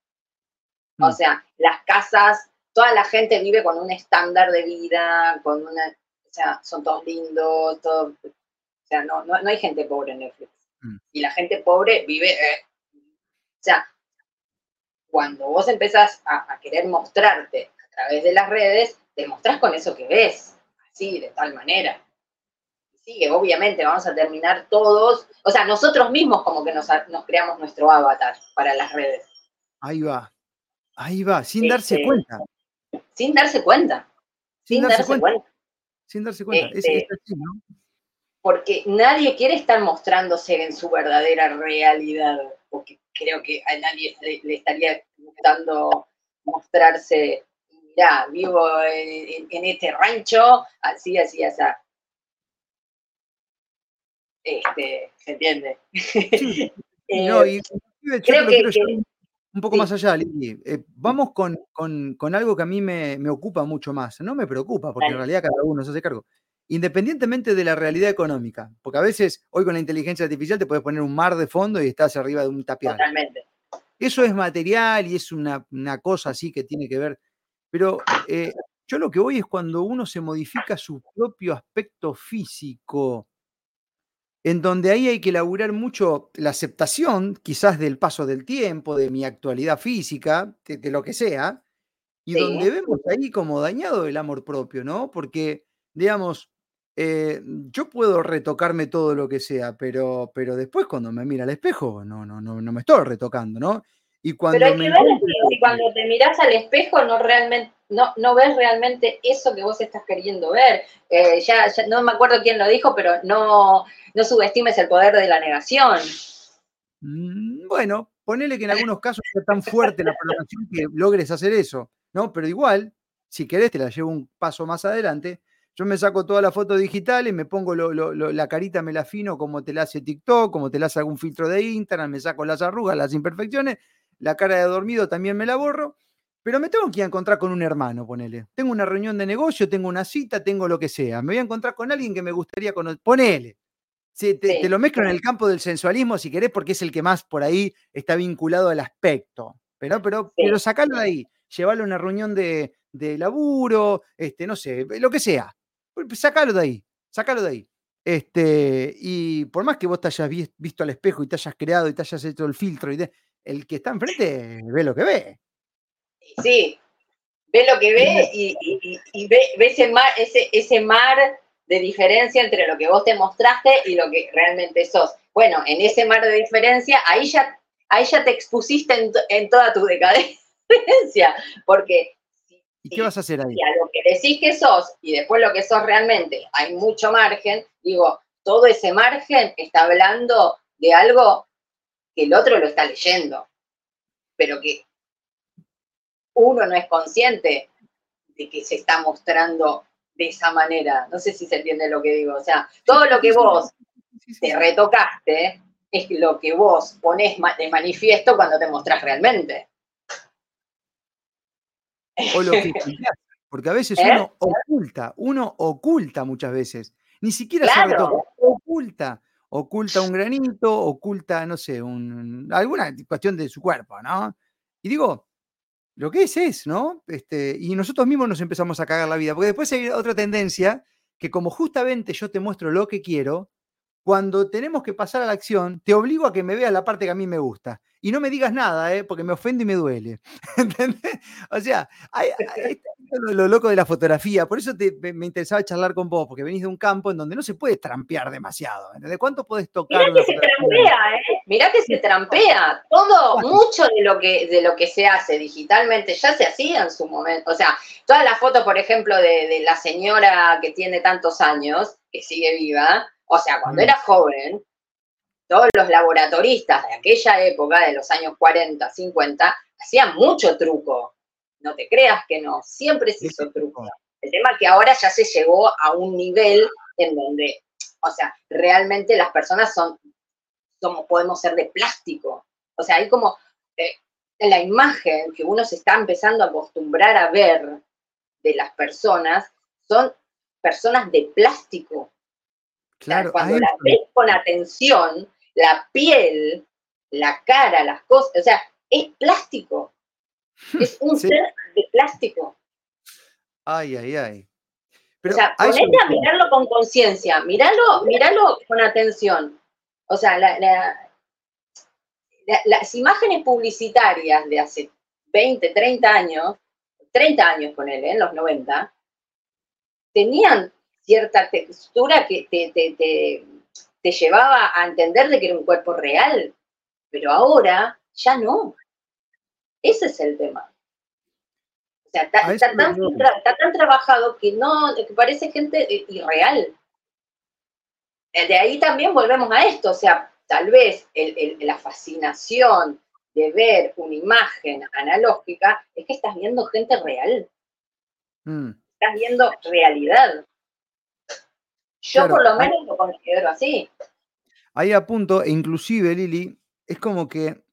Speaker 6: O
Speaker 1: Mm.
Speaker 6: sea, las casas, toda la gente vive con un estándar de vida, con una, o sea, son todos lindos, todo, o sea, no, no, no hay gente pobre en Netflix.
Speaker 1: Mm.
Speaker 6: Y la gente pobre vive, eh, o sea, cuando vos empezás a, a querer mostrarte a través de las redes, te mostrás con eso que ves, así, de tal manera. Sí, que obviamente vamos a terminar todos, o sea, nosotros mismos como que nos, nos creamos nuestro avatar para las redes,
Speaker 1: Ahí va. Ahí va, sin darse cuenta.
Speaker 6: sin darse cuenta,
Speaker 1: Sin,
Speaker 6: sin darse cuenta.
Speaker 1: Sin darse cuenta. Es-
Speaker 6: Este,
Speaker 1: es así, ¿no?
Speaker 6: porque nadie quiere estar mostrándose en su verdadera realidad, porque creo que a nadie le, le estaría gustando mostrarse, mirá, vivo en, en- en este rancho, así, así, así. Este, ¿se entiende?
Speaker 1: Sí,
Speaker 6: Eh,
Speaker 1: No, y yo
Speaker 6: creo que-
Speaker 1: un- poco
Speaker 6: sí.
Speaker 1: más allá, Lili. Eh, vamos con, con- con algo que a mí me, me ocupa mucho más. No me preocupa, porque en realidad cada uno se hace cargo. Independientemente de la realidad económica, porque a veces hoy con la inteligencia artificial te puedes poner un mar de fondo y estás arriba de un tapial.
Speaker 6: Totalmente.
Speaker 1: Eso es material y es una, una cosa así que tiene que ver. Pero eh, yo lo que voy es cuando uno se modifica su propio aspecto físico. en donde ahí hay que elaborar mucho la aceptación, quizás del paso del tiempo, de mi actualidad física, de, de lo que sea, y
Speaker 6: Sí.
Speaker 1: donde vemos ahí como dañado el amor propio, ¿no? Porque, digamos, eh, yo puedo retocarme todo lo que sea, pero, pero después cuando me mira al espejo, no, no, no, no me estoy retocando, ¿no? Y cuando
Speaker 6: Pero hay
Speaker 1: me
Speaker 6: que ver si, cuando te mirás al espejo no realmente no, no ves realmente eso que vos estás queriendo ver. Eh, ya, ya no me acuerdo quién lo dijo, pero no, no subestimes el poder de la negación.
Speaker 1: Mm, Bueno, ponele que en algunos casos sea tan fuerte la programación que logres hacer eso, ¿no? Pero igual, si querés, te la llevo un paso más adelante. Yo me saco toda la foto digital y me pongo lo- lo- lo- la carita, me la afino como te la hace TikTok, como te la hace algún filtro de Instagram, me saco las arrugas, las imperfecciones, la cara de dormido también me la borro, pero me tengo que ir a encontrar con un hermano, ponele. Tengo una reunión de negocio, tengo una cita, tengo lo que sea. Me voy a encontrar con alguien que me gustaría conocer. Ponele. Sí, te,
Speaker 6: Sí.
Speaker 1: te lo mezclo en el campo del sensualismo si querés, porque es el que más por ahí está vinculado al aspecto. Pero, pero,
Speaker 6: Sí.
Speaker 1: pero sacalo de ahí, llevarlo a una reunión de, de laburo, este, no sé, lo que sea. Pues, Sacalo de ahí, sacalo de ahí. Este, y por más que vos te hayas vis- visto al espejo y te hayas creado y te hayas hecho el filtro, y el que está enfrente ve lo que ve.
Speaker 6: Sí, ve lo que ve y, y- y- y ve, ve ese, mar, ese, ese mar de diferencia entre lo que vos te mostraste y lo que realmente sos. Bueno, en ese mar de diferencia, ahí ya, ahí ya te expusiste en, en toda tu decadencia, porque
Speaker 1: ¿Y qué vas a hacer ahí?
Speaker 6: y a lo que decís que sos y después lo que sos realmente, hay mucho margen, digo, todo ese margen está hablando de algo que el otro lo está leyendo, pero que uno no es consciente de que se está mostrando de esa manera. No sé si se entiende lo que digo. O sea, todo lo que vos te retocaste es lo que vos ponés ma- de manifiesto cuando te mostrás realmente.
Speaker 1: o lo que porque a veces
Speaker 6: ¿Eh?
Speaker 1: uno oculta, uno oculta muchas veces, ni siquiera se retoca, oculta, oculta un granito, oculta, no sé, un, alguna cuestión de su cuerpo, ¿no? Y digo, lo que es es, ¿no? Este, y nosotros mismos nos empezamos a cagar la vida, porque después hay otra tendencia, que como justamente yo te muestro lo que quiero, cuando tenemos que pasar a la acción, te obligo a que me veas la parte que a mí me gusta. Y no me digas nada, ¿eh? porque me ofende y me duele. ¿Entendés? O sea, hay, hay- esto es lo, lo loco de la fotografía. Por eso te- me, interesaba charlar con vos, porque venís de un campo en donde no se puede trampear demasiado. ¿Entendés? ¿Cuánto podés tocar?
Speaker 6: Mirá que se trampea, ¿eh? Mirá que se trampea. Todo, mucho de lo que, de lo que se hace digitalmente ya se hacía en su momento. O sea, todas las fotos, por ejemplo, de, de la señora que tiene tantos años, que sigue viva, o sea, cuando
Speaker 1: Mm.
Speaker 6: era joven, todos los laboratoristas de aquella época, de los años 40, 50, hacían mucho truco. No te creas que no, siempre se hizo truco. El tema es que ahora ya se llegó a un nivel en donde, o sea, realmente las personas son, somos, podemos ser de plástico. O sea, hay como eh, en la imagen que uno se está empezando a acostumbrar a ver de las personas, son personas de plástico. O sea,
Speaker 1: Claro, a
Speaker 6: cuando la ves con atención, la piel, la cara, las cosas, o sea, es plástico. Es un
Speaker 1: Sí.
Speaker 6: ser de plástico.
Speaker 1: Ay, ay, ay. Pero
Speaker 6: o sea, ponete a mirarlo con conciencia, miralo, miralo con atención. O sea, la- la- la- las imágenes publicitarias de hace 20, 30 años, 30 años con él, en los 90, tenían cierta textura que te, te- te- te llevaba a entender de que era un cuerpo real, pero ahora ya no. Ese es el tema. O sea, está, tan, está trabajado que no, que parece gente eh, irreal. Eh, De ahí también volvemos a esto, o sea, tal vez el- el- la fascinación de ver una imagen analógica es que estás viendo gente real,
Speaker 1: Mm.
Speaker 6: estás viendo realidad. Yo
Speaker 1: Claro,
Speaker 6: por lo
Speaker 1: hay-
Speaker 6: menos lo considero así.
Speaker 1: Ahí apunto, e inclusive, Lili, es como que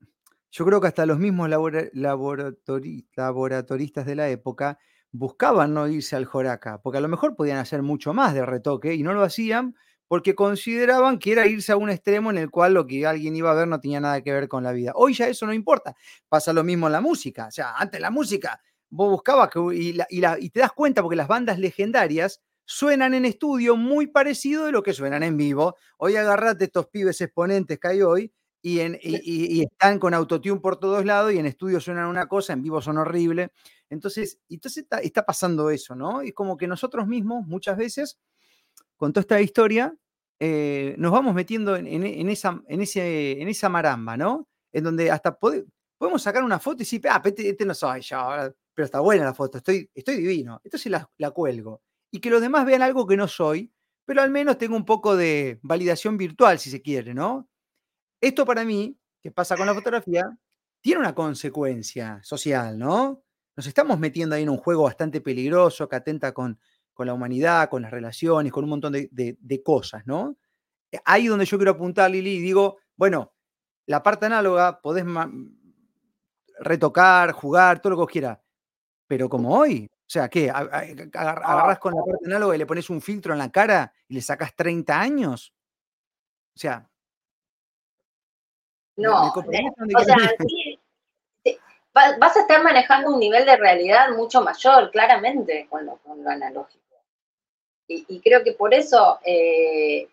Speaker 1: yo creo que hasta los mismos labora- laboratori- laboratoristas de la época buscaban no irse al Joraca, porque a lo mejor podían hacer mucho más de retoque y no lo hacían porque consideraban que era irse a un extremo en el cual lo que alguien iba a ver no tenía nada que ver con la vida. Hoy ya eso no importa. Pasa lo mismo en la música. O sea, antes la música, vos buscabas que, y, y y te das cuenta porque las bandas legendarias suenan en estudio muy parecido de lo que suenan en vivo. Hoy agarrate estos pibes exponentes que hay hoy y, en, y, y- y están con autotune por todos lados y en estudio suenan una cosa, en vivo son horribles. Entonces, entonces está, está pasando eso, ¿no? Es como que nosotros mismos muchas veces, con toda esta historia, eh, nos vamos metiendo en, en- en esa, en, ese, en esa maramba, ¿no? En donde hasta pode- podemos sacar una foto y decir, ah, este, este no soy yo, pero está buena la foto, estoy, estoy divino. Entonces la, la cuelgo. Y que los demás vean algo que no soy, pero al menos tengo un poco de validación virtual, si se quiere, ¿no? Esto para mí, que pasa con la fotografía, tiene una consecuencia social, ¿no? Nos estamos metiendo ahí en un juego bastante peligroso que atenta con, con la humanidad, con las relaciones, con un montón de, de- de cosas, ¿no? Eh, Ahí donde yo quiero apuntar, Lili, y digo, bueno, la parte análoga podés ma- retocar, jugar, todo lo que vos quieras, pero como hoy, o sea, ¿qué? Agar- Agarrás con la parte análoga y le pones un filtro en la cara y le sacás 30 años. O sea, ¿me- me
Speaker 6: No, o sea, sí, vas a estar manejando un nivel de realidad mucho mayor, claramente, con lo, con lo analógico. Y, y creo que por eso eh,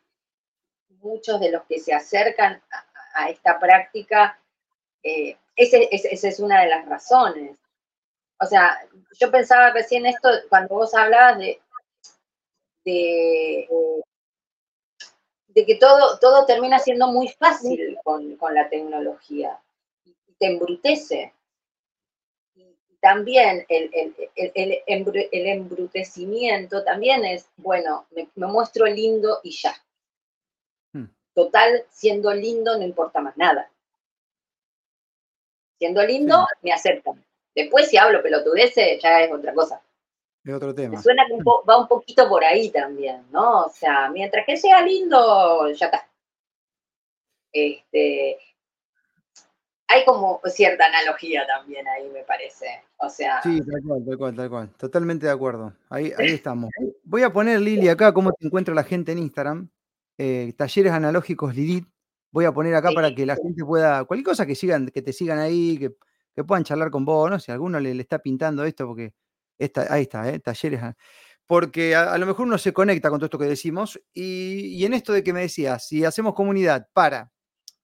Speaker 6: muchos de los que se acercan a, a esta práctica, eh, esa es una de las razones. O sea, yo pensaba recién esto cuando vos hablabas de, de, de que todo, todo termina siendo muy fácil con, con la tecnología y te embrutece. Y también el, el, el, el embru- el embrutecimiento también es, bueno, me, me muestro lindo y ya.
Speaker 1: Hmm.
Speaker 6: Total, siendo lindo no importa más nada. Siendo lindo, me aceptan. Después si hablo pelotudeces, ya es otra cosa.
Speaker 1: Es otro
Speaker 6: Me
Speaker 1: tema.
Speaker 6: suena que un va un poquito por ahí también, ¿no? O sea, mientras que sea lindo, ya está. Este, hay como cierta analogía también ahí, me parece. O sea,
Speaker 1: Sí, tal cual, tal cual, tal cual. Totalmente de acuerdo. Ahí, ahí estamos. Voy a poner, Lili, acá cómo te encuentra la gente en Instagram. Eh, talleres analógicos Lilith. Voy a poner acá para que la gente pueda, cualquier cosa que sigan, que te sigan ahí, que, que puedan charlar con vos, no sé, alguno le, le está pintando esto, porque esta, ahí está, ¿eh? talleres. a- Porque a, a lo mejor uno se conecta con todo esto que decimos. Y, y en esto de que me decías, si hacemos comunidad para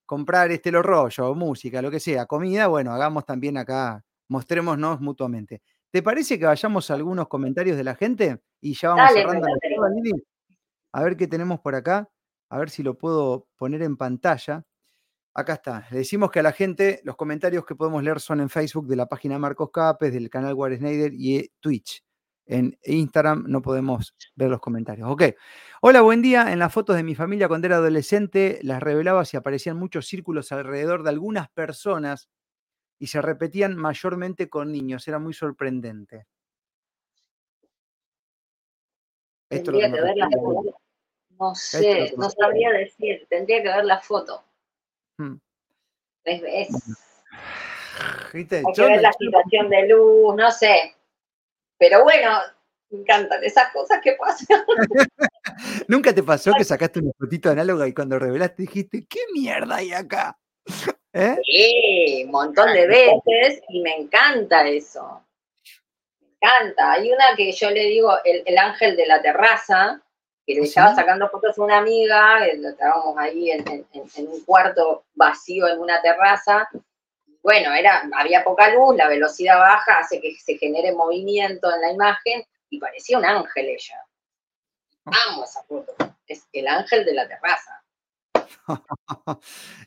Speaker 1: comprar este los rollos, música, lo que sea, comida, bueno, hagamos también acá, mostrémonos mutuamente. ¿Te parece que vayamos a algunos comentarios de la gente? Y ya vamos
Speaker 6: Dale,
Speaker 1: cerrando la. A ver qué tenemos por acá, a ver si lo puedo poner en pantalla. Acá está. Le decimos que a la gente los comentarios que podemos leer son en Facebook de la página Marcos Capes, del canal War Snyder y eh, Twitch. En Instagram no podemos ver los comentarios. Ok. Hola, buen día. En las fotos de mi familia cuando era adolescente las revelaba si aparecían muchos círculos alrededor de algunas personas y se repetían mayormente con niños. Era muy sorprendente. Esto
Speaker 6: tendría
Speaker 1: que
Speaker 6: ver la foto. No sé, no sabría decir, tendría que ver la foto.
Speaker 1: Hmm.
Speaker 6: Es, es-
Speaker 1: ¿Viste?
Speaker 6: hay que ver la situación de luz, no sé. Pero bueno, me encantan esas cosas que pasan.
Speaker 1: ¿Nunca te pasó que sacaste una fotito análoga y cuando revelaste dijiste, ¿qué mierda hay acá? ¿Eh?
Speaker 6: Sí, un montón de veces y me encanta eso. Me encanta. Hay una que yo le digo el, el ángel de la terraza, que le
Speaker 1: ¿Ah,
Speaker 6: estaba
Speaker 1: sí?
Speaker 6: sacando fotos a una amiga, eh, lo estábamos ahí en, en- en- en un cuarto vacío en una terraza. Bueno, era, había poca luz, la velocidad baja hace que se genere movimiento en la imagen y parecía un ángel ella. Amo esa foto. Es el ángel de la terraza.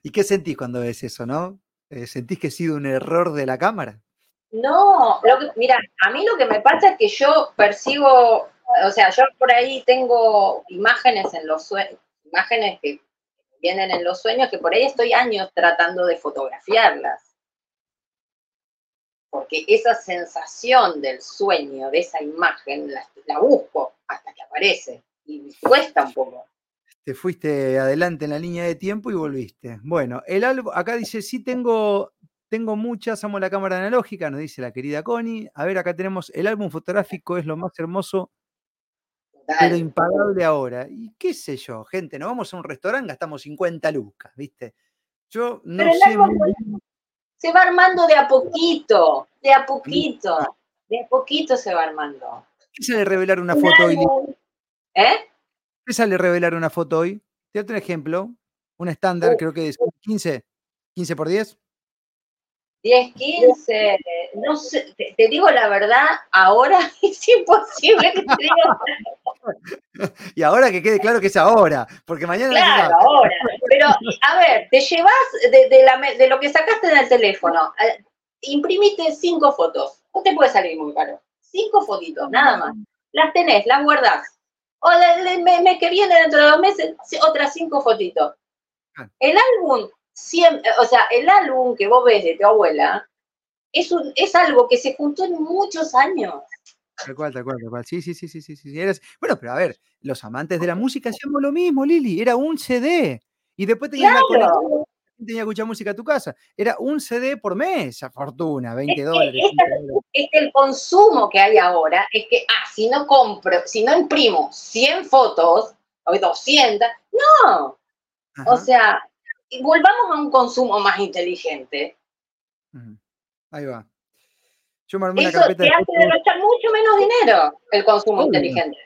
Speaker 1: ¿Y qué sentís cuando ves eso, no? Eh, ¿Sentís que ha sido un error de la cámara?
Speaker 6: No, lo que- mira, a mí lo que me pasa es que yo percibo, o sea, yo por ahí tengo imágenes en los sueños, imágenes que vienen en los sueños, que por ahí estoy años tratando de fotografiarlas. Porque esa sensación del sueño, de esa imagen, la, busco hasta que aparece. Y cuesta un poco.
Speaker 1: Te fuiste adelante en la línea de tiempo y volviste. Bueno, el álbum, acá dice, sí tengo, tengo muchas, amo la cámara analógica, nos dice la querida Connie. A ver, acá tenemos, el álbum fotográfico es lo más hermoso, pero impagable ahora. Y qué sé yo, gente, nos vamos a un restaurante, gastamos 50 lucas, ¿viste? Yo no
Speaker 6: Pero
Speaker 1: sé muy.
Speaker 6: Se va armando de a poquito, de a poquito, de a poquito se va armando.
Speaker 1: ¿Qué sale revelar una
Speaker 6: Un
Speaker 1: foto hoy?
Speaker 6: ¿Eh?
Speaker 1: ¿Qué sale revelar una foto hoy? Te un ejemplo. Un estándar,
Speaker 6: Uh.
Speaker 1: creo que es 15. 15 por 10.
Speaker 6: 10, 15, no sé, te, te digo la verdad, ahora es imposible que te diga
Speaker 1: Y ahora que quede claro que es ahora, porque mañana
Speaker 6: Claro,
Speaker 1: "Ah,
Speaker 6: ahora. Pero, a ver, te llevas de, de la me- de lo que sacaste en el teléfono, eh, imprimiste cinco fotos. No te puede salir muy caro. Cinco fotitos, nada más. Las tenés, las guardás. O el mes, que viene, dentro de dos meses, otras cinco fotitos.
Speaker 1: Ah.
Speaker 6: El álbum, siempre, o sea, el álbum que vos ves de tu abuela es, un, es algo que se juntó en muchos años.
Speaker 1: Tal cual, tal cual, tal cual. Sí, sí, sí, sí, sí, sí. eras- Bueno, pero a ver, los amantes de la música hacíamos lo mismo, Lili. Era un CD. Y después tenías la
Speaker 6: Claro.
Speaker 1: conexión, tenía que escuchar música a tu casa. Era un CD por mes, a fortuna, 20
Speaker 6: que
Speaker 1: dólares.
Speaker 6: esta-
Speaker 1: 15 dólares.
Speaker 6: es que el consumo que hay ahora es que, ah, si no compro, si no imprimo 100 fotos, o 200, no. O sea, volvamos a un consumo más inteligente.
Speaker 1: Ahí va. Yo me armé una
Speaker 6: Eso
Speaker 1: carpeta
Speaker 6: te
Speaker 1: de
Speaker 6: hace
Speaker 1: fotos.
Speaker 6: derrochar mucho menos dinero el consumo
Speaker 1: Obvio.
Speaker 6: inteligente.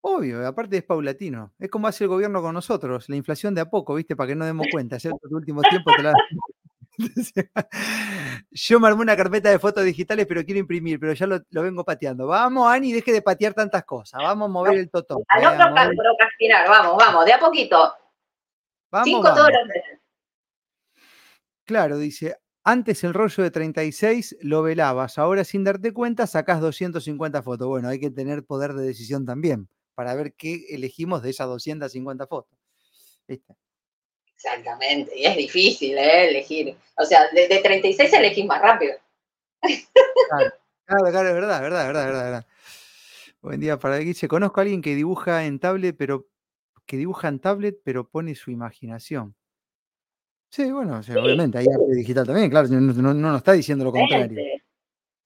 Speaker 1: Obvio, aparte es paulatino. Es como hace el gobierno con nosotros, la inflación de a poco, ¿viste? Para que no demos cuenta. En los últimos tiempos te la... Yo me armé una carpeta de fotos digitales, pero quiero imprimir, pero ya lo, lo vengo pateando. Vamos, Ani, deje de patear tantas cosas. Vamos a mover el totón.
Speaker 6: A no
Speaker 1: eh, mover-
Speaker 6: procrastinar, vamos, vamos, de a poquito.
Speaker 1: Vamos,
Speaker 6: Cinco
Speaker 1: vamos.
Speaker 6: todos los meses.
Speaker 1: Claro, dice, antes el rollo de 36 lo velabas, ahora sin darte cuenta sacás 250 fotos. Bueno, hay que tener poder de decisión también para ver qué elegimos de esas 250 fotos. ¿Viste?
Speaker 6: Exactamente, y es difícil, ¿eh? Elegir. O sea, de, de 36 elegís más rápido.
Speaker 1: Claro, claro, es verdad, es verdad, es verdad, verdad, verdad. Buen día para Guille. Conozco a alguien que dibuja en tablet, pero que dibuja en tablet, pero pone su imaginación. Sí, bueno, o sea, obviamente, hay arte digital también, claro, no, no- no nos está diciendo lo contrario.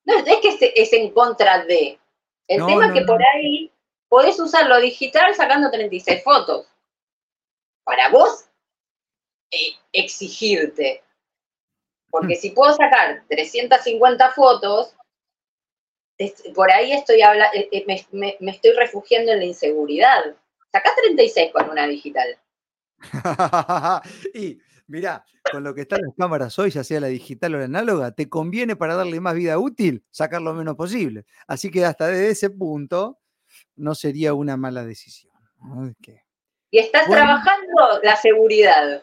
Speaker 6: No, es que es, es en contra de. El
Speaker 1: No,
Speaker 6: tema es que por ahí podés usar lo digital sacando 36 fotos. Para vos eh, exigirte. Porque
Speaker 1: Hmm.
Speaker 6: si puedo sacar 350 fotos, es- por ahí estoy habla eh, eh, me, me- me estoy refugiando en la inseguridad. Sacá 36 con una digital.
Speaker 1: y mirá, con lo que están las cámaras hoy, ya sea la digital o la análoga, te conviene para darle más vida útil sacar lo menos posible. Así que hasta desde ese punto no sería una mala decisión.
Speaker 6: Y estás
Speaker 1: Bueno.
Speaker 6: trabajando la seguridad.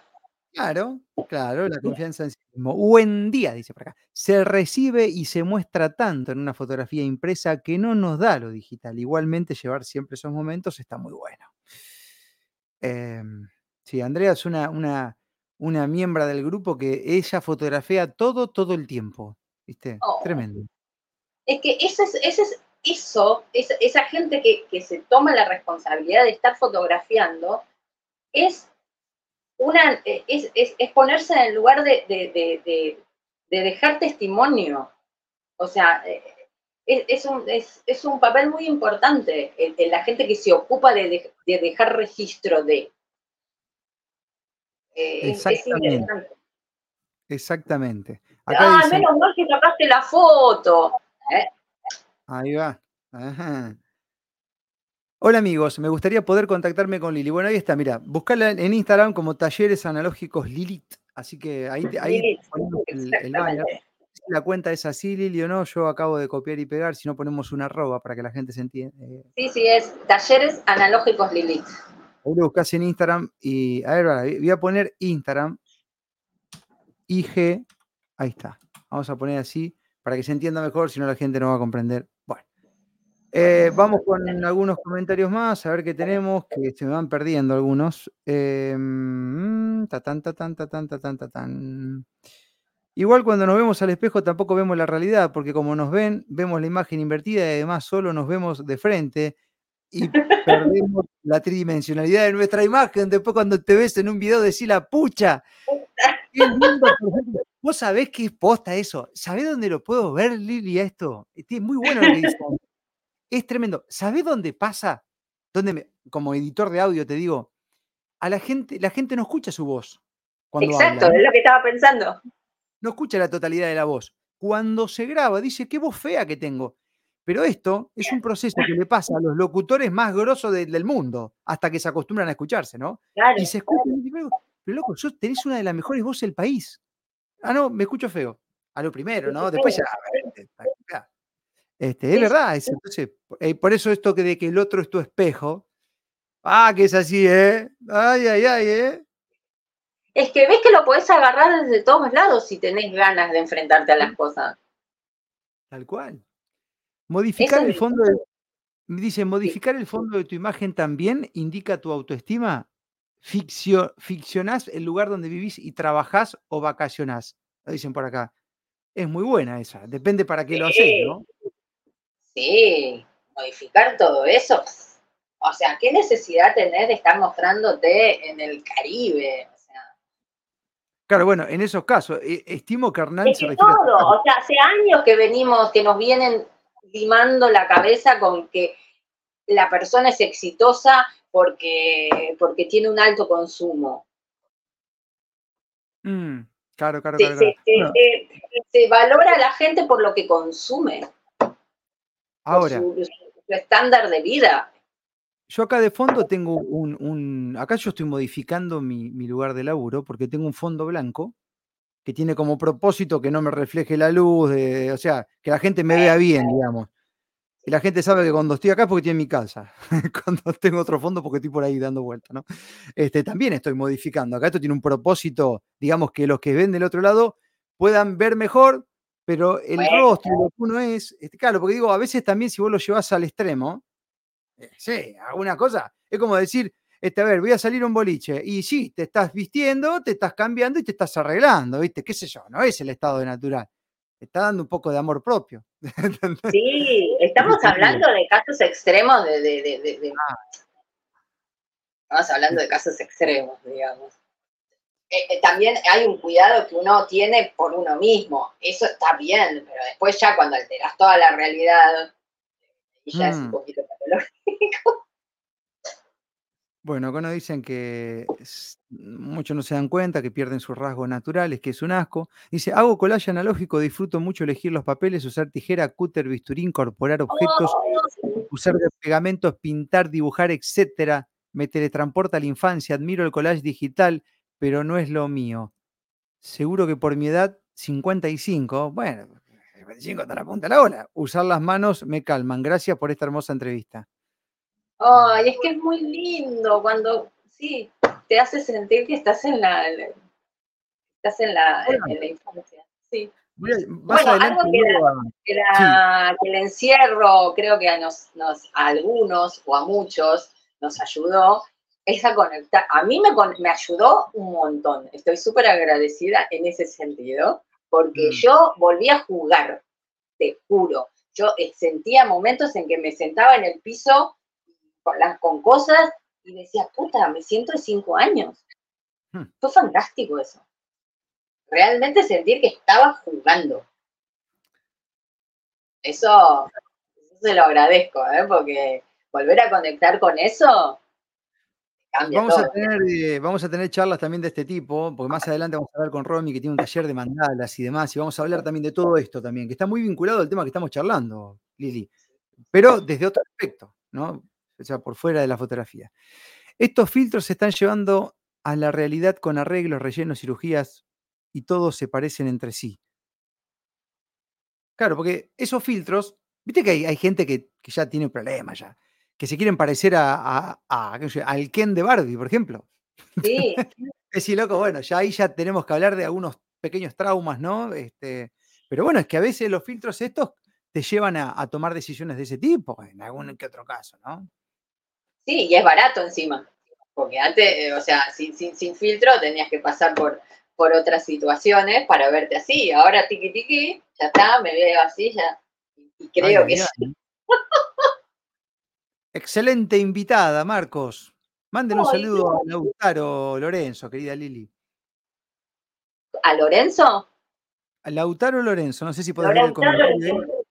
Speaker 1: Claro, claro, la confianza en sí mismo. Buen día, dice por acá. Se recibe y se muestra tanto en una fotografía impresa que no nos da lo digital. Igualmente, llevar siempre esos momentos está muy bueno. Em, sí, Andrea es una, una, una miembro del grupo que ella fotografía todo, todo el tiempo. ¿Viste?
Speaker 6: Oh.
Speaker 1: Tremendo.
Speaker 6: Es que ese es, ese es eso, es- esa gente que, que se toma la responsabilidad de estar fotografiando, es una eh, es, es- es ponerse en el lugar de, de- de- de- de dejar testimonio. O sea, eh, es, un, es, es un papel muy importante el la gente que se ocupa de dejar registro de. Eh, es
Speaker 1: Exactamente. Exactamente. Acá
Speaker 6: Ah,
Speaker 1: dicen-
Speaker 6: menos mal que sacaste la foto.
Speaker 1: Ahí va. Ajá. Hola amigos, me gustaría poder contactarme con Lili. Bueno, ahí está, mira, buscala en Instagram como Talleres Analógicos Lilith. Así que ahí, ahí
Speaker 6: Lilith,
Speaker 1: ponemos el, el banner.
Speaker 6: Exactamente.
Speaker 1: Si la cuenta es así, Lili, o no, yo acabo de copiar y pegar, si no ponemos una arroba para que la gente se entienda. Eh,
Speaker 6: Sí, sí, es talleres analógicos Lilith.
Speaker 1: Ahí lo buscas en Instagram y, a ver, voy a poner Instagram, IG, ahí está. Vamos a poner así para que se entienda mejor, si no la gente no va a comprender. Bueno. Eh, vamos con algunos comentarios más, a ver qué tenemos, que se me van perdiendo algunos. Eh, ta, tan, ta, tan, ta, tan, ta, tan, ta, tan. Igual cuando nos vemos al espejo tampoco vemos la realidad, porque como nos ven, vemos la imagen invertida y además solo nos vemos de frente y perdemos la tridimensionalidad de nuestra imagen. Después cuando te ves en un video decís la pucha. qué lindo. Vos sabés que es posta eso. ¿Sabés dónde lo puedo ver, Lili, esto? Es muy bueno lo que dice. Es tremendo. ¿Sabés dónde pasa? Donde me- como editor de audio te digo, a la gente, la gente no escucha su voz cuando
Speaker 6: Exacto,
Speaker 1: habla.
Speaker 6: es lo que estaba pensando.
Speaker 1: No escucha la totalidad de la voz. Cuando se graba, dice, qué voz fea que tengo. Pero esto es un proceso que le pasa a los locutores más grosos de- del mundo, hasta que se acostumbran a escucharse, ¿no?
Speaker 6: Claro.
Speaker 1: Y se escuchan y dicen, pero loco, sos- tenés una de las mejores voces del país. Ah, no, me escucho feo. A lo primero, ¿no? Después ya. Este, es verdad, es- entonces, eh, por eso esto que de que el otro es tu espejo. Ah, que es así, ¿eh? Ay, ay, ay, ¿eh?
Speaker 6: Es que ves que lo podés agarrar desde todos lados si tenés ganas de enfrentarte a las cosas.
Speaker 1: Tal cual. Modificar
Speaker 6: Eso
Speaker 1: el fondo de, dice, modificar el fondo de tu imagen también indica tu autoestima. Ficcio, ficcionás el lugar donde vivís y trabajás o vacacionás. Lo dicen por acá. Es muy buena esa. Depende para qué lo haces,
Speaker 6: Sí.
Speaker 1: ¿no?
Speaker 6: Sí, modificar todo eso. O sea, ¿qué necesidad tenés de estar mostrándote en el Caribe? O sea,
Speaker 1: Claro, bueno, en esos casos, eh, estimo que Hernán
Speaker 6: es
Speaker 1: se a
Speaker 6: todo, o sea, hace años que venimos, que nos vienen limando la cabeza con que la persona es exitosa porque, porque tiene un alto consumo.
Speaker 1: Mm, claro, claro,
Speaker 6: Se,
Speaker 1: claro.
Speaker 6: se-
Speaker 1: claro.
Speaker 6: se-
Speaker 1: Bueno,
Speaker 6: se- se valora a la gente por lo que consume, por
Speaker 1: ahora,
Speaker 6: su, su estándar de vida.
Speaker 1: yo acá de fondo tengo un, un- acá yo estoy modificando mi, mi lugar de laburo porque tengo un fondo blanco que tiene como propósito que no me refleje la luz, de- o sea, que la gente me vea bien, digamos. Y la gente sabe que cuando estoy acá es porque estoy en mi casa. cuando tengo otro fondo porque estoy por ahí dando vueltas, ¿no? Este, también estoy modificando. Acá esto tiene un propósito, digamos, que los que ven del otro lado puedan ver mejor, pero el
Speaker 6: Bueno.
Speaker 1: rostro, lo que uno es, este, claro, porque digo, a veces también si vos lo llevas al extremo, eh, sí, alguna cosa, es como decir, este, a ver, voy a salir a un boliche, y sí, te estás vistiendo, te estás cambiando y te estás arreglando, ¿viste? ¿Qué sé yo? No es el estado de natural. Te está dando un poco de amor propio.
Speaker 6: Sí, estamos hablando de casos extremos de, de, de, de- de-
Speaker 1: Ah.
Speaker 6: Estamos hablando de casos extremos, digamos. Eh, eh, también hay un cuidado que uno tiene por uno mismo. Eso está bien, pero después ya cuando alteras toda la realidad, y ya es un
Speaker 1: Mm.
Speaker 6: poquito patológico.
Speaker 1: Bueno, acá nos dicen que es- muchos no se dan cuenta, que pierden sus rasgos naturales, que es un asco. Dice, hago collage analógico, disfruto mucho elegir los papeles, usar tijera, cúter, bisturí, incorporar objetos, usar de pegamentos, pintar, dibujar, etcétera. Me teletransporta a la infancia, admiro el collage digital, pero no es lo mío. Seguro que por mi edad, 55, bueno, 55 está la punta de la ola. Usar las manos me calman. Gracias por esta hermosa entrevista.
Speaker 6: Ay, es que es muy lindo cuando, sí, te hace sentir que estás en la, estás en la, en, en la infancia. Sí.
Speaker 1: Voy a- más
Speaker 6: Bueno, algo que la- que el encierro creo que a, nos, nos- a algunos o a muchos nos ayudó es a conectar. A mí me, me ayudó un montón. Estoy súper agradecida en ese sentido, porque
Speaker 1: Mm.
Speaker 6: yo volví a jugar, te juro. Yo eh, sentía momentos en que me sentaba en el piso con, las, con cosas y decía, puta, me siento de cinco años.
Speaker 1: Hmm.
Speaker 6: Fue fantástico eso. Realmente sentir que estaba jugando. Eso, eso se lo agradezco, ¿eh? porque volver a conectar con eso cambia
Speaker 1: Vamos
Speaker 6: todo.
Speaker 1: a, tener, eh, vamos a tener charlas también de este tipo, porque más adelante vamos a hablar con Romy, que tiene un taller de mandalas y demás, y vamos a hablar también de todo esto también, que está muy vinculado al tema que estamos charlando, Lili, pero desde otro aspecto, ¿no? O sea, por fuera de la fotografía. Estos filtros se están llevando a la realidad con arreglos, rellenos, cirugías, y todos se parecen entre sí. Claro, porque esos filtros, viste que hay, hay gente que, que ya tiene problemas ya, que se quieren parecer a, a- a- al Ken de Barbie, por ejemplo.
Speaker 6: Sí,
Speaker 1: Es decir, loco, bueno, ya ahí ya tenemos que hablar de algunos pequeños traumas, ¿no? Este, pero bueno, es que a veces los filtros estos te llevan a, a tomar decisiones de ese tipo, en algún que otro caso, ¿no?
Speaker 6: Sí, y es barato encima. Porque antes, eh, o sea, sin, sin, sin filtro tenías que pasar por, por otras situaciones para verte así. Ahora tiki tiki, ya está, me veo así, ya. Y creo
Speaker 1: Ay,
Speaker 6: que sí.
Speaker 1: Excelente invitada, Marcos. Manden un saludo a Lautaro Lorenzo, querida Lili.
Speaker 6: ¿A Lorenzo?
Speaker 1: A Lautaro Lorenzo, no sé si podés ver el comentario.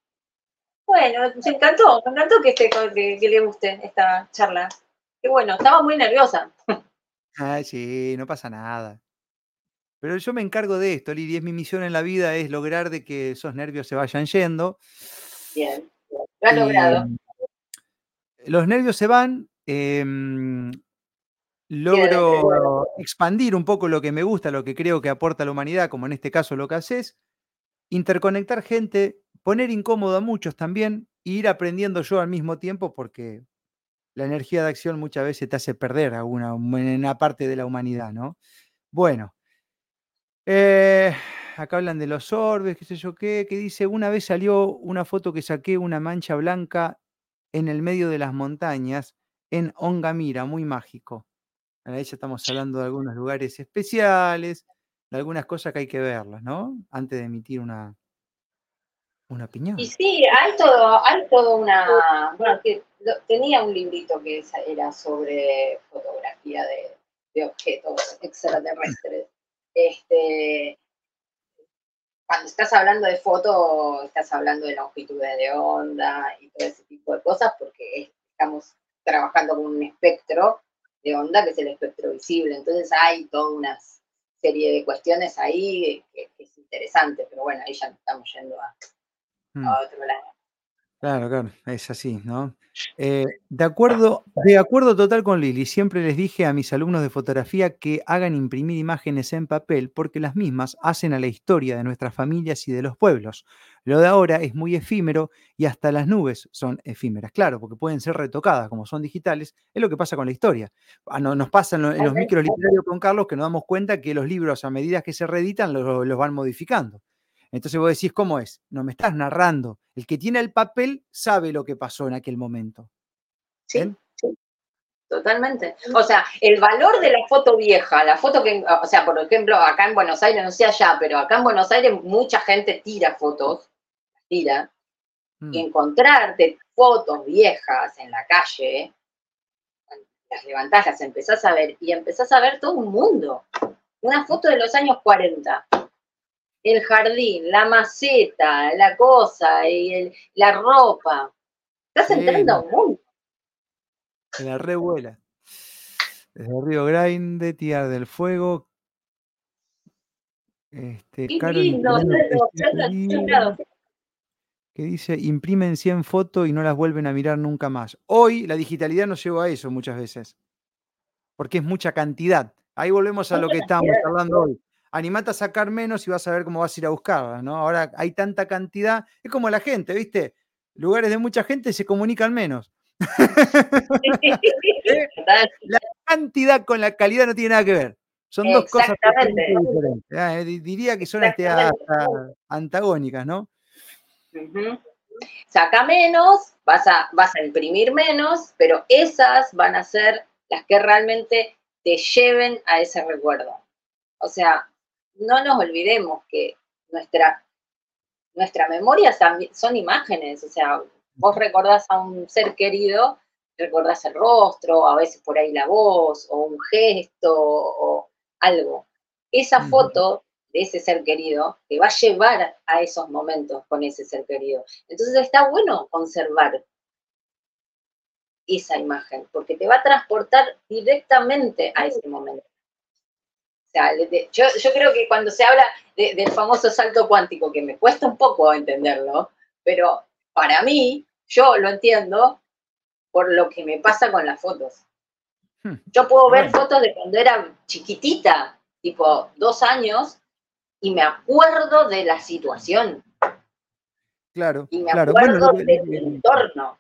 Speaker 6: Bueno, me encantó, me encantó que, esté con- que, que le guste esta charla. Qué bueno, estaba muy nerviosa.
Speaker 1: Ay, sí, no pasa nada. Pero yo me encargo de esto, Lili, es mi misión en la vida, es lograr de que esos nervios se vayan yendo.
Speaker 6: Bien. Lo ha
Speaker 1: y,
Speaker 6: logrado.
Speaker 1: los nervios se van, em, logro expandir un poco lo que me gusta, lo que creo que aporta a la humanidad, como en este caso lo que haces, interconectar gente, poner incómodo a muchos también, e ir aprendiendo yo al mismo tiempo, porque la energía de acción muchas veces te hace perder a una, una parte de la humanidad, ¿no? Bueno, eh, acá hablan de los orbes, qué sé yo qué, que dice, una vez salió una foto que saqué una mancha blanca en el medio de las montañas en Ongamira, muy mágico. Ahí ya estamos hablando de algunos lugares especiales, de algunas cosas que hay que verlas, ¿no? Antes de emitir una, una opinión.
Speaker 6: Y sí, hay todo, hay todo una, bueno, que tenía un librito que era sobre fotografía de, objetos extraterrestres. Este, cuando estás hablando de foto, estás hablando de longitudes de onda y todo ese tipo de cosas, porque es- estamos trabajando con un espectro de onda que es el espectro visible. Entonces hay toda una serie de cuestiones ahí que, es interesante, pero bueno, ahí ya estamos yendo a. a otro lado.
Speaker 1: Claro, claro, es así, ¿no? Eh, de acuerdo, de acuerdo total con Lili, siempre les dije a mis alumnos de fotografía que hagan imprimir imágenes en papel porque las mismas hacen a la historia de nuestras familias y de los pueblos. Lo de ahora es muy efímero y hasta las nubes son efímeras, claro, porque pueden ser retocadas como son digitales, es lo que pasa con la historia. Ah, no- Nos pasa en, lo- en los micros literarios con Carlos que nos damos cuenta que los libros a medida que se reeditan los, los van modificando. Entonces vos decís, ¿cómo es? No me estás narrando. El que tiene el papel sabe lo que pasó en aquel momento.
Speaker 6: Sí, totalmente. O sea, el valor de la foto vieja, la foto que, o sea, por ejemplo, acá en Buenos Aires, no sé allá, pero acá en Buenos Aires mucha gente tira fotos, las tira,
Speaker 1: Mm,
Speaker 6: y encontrarte fotos viejas en la calle, las levantás, las empezás a ver, y empezás a ver todo un mundo. Una foto de los años 40. El jardín, la maceta, la cosa, y el- la ropa. Estás
Speaker 1: Sí,
Speaker 6: entrando a un mundo.
Speaker 1: Se la revuela. Desde Río Grande, Tierra del Fuego. Este,
Speaker 6: Qué
Speaker 1: Carol
Speaker 6: lindo,
Speaker 1: este
Speaker 6: en
Speaker 1: que dice imprimen 100 fotos y no las vuelven a mirar nunca más. Hoy la digitalidad nos lleva a eso muchas veces, porque es mucha cantidad. Ahí volvemos a lo que estábamos hablando hoy. Animate a sacar menos y vas a ver cómo vas a ir a buscarla, ¿no? Ahora hay tanta cantidad, es como la gente, ¿viste? Lugares de mucha gente se comunican menos. La cantidad con la calidad no tiene nada que ver. Son dos cosas diferentes. Ah, eh, di- diría que son este, hasta antagónicas, ¿no?
Speaker 6: Saca menos, vas a, vas a imprimir menos, pero esas van a ser las que realmente te lleven a ese recuerdo. O sea, no nos olvidemos que nuestra, nuestra memoria son imágenes. O sea, vos recordás a un ser querido, recordás el rostro, a veces por ahí la voz, o un gesto, o algo. Esa foto de ese ser querido te va a llevar a esos momentos con ese ser querido. Entonces está bueno conservar esa imagen, porque te va a transportar directamente a ese momento. O sea, de- yo, yo creo que cuando se habla de- del famoso salto cuántico, que me cuesta un poco entenderlo, pero para mí, yo lo entiendo por lo que me pasa con las fotos.
Speaker 1: Hmm.
Speaker 6: Yo puedo ver
Speaker 1: Bueno.
Speaker 6: fotos de cuando era chiquitita, tipo dos años, y me acuerdo de la situación,
Speaker 1: Claro,
Speaker 6: y me
Speaker 1: claro. Bueno,
Speaker 6: acuerdo
Speaker 1: que-
Speaker 6: del entorno.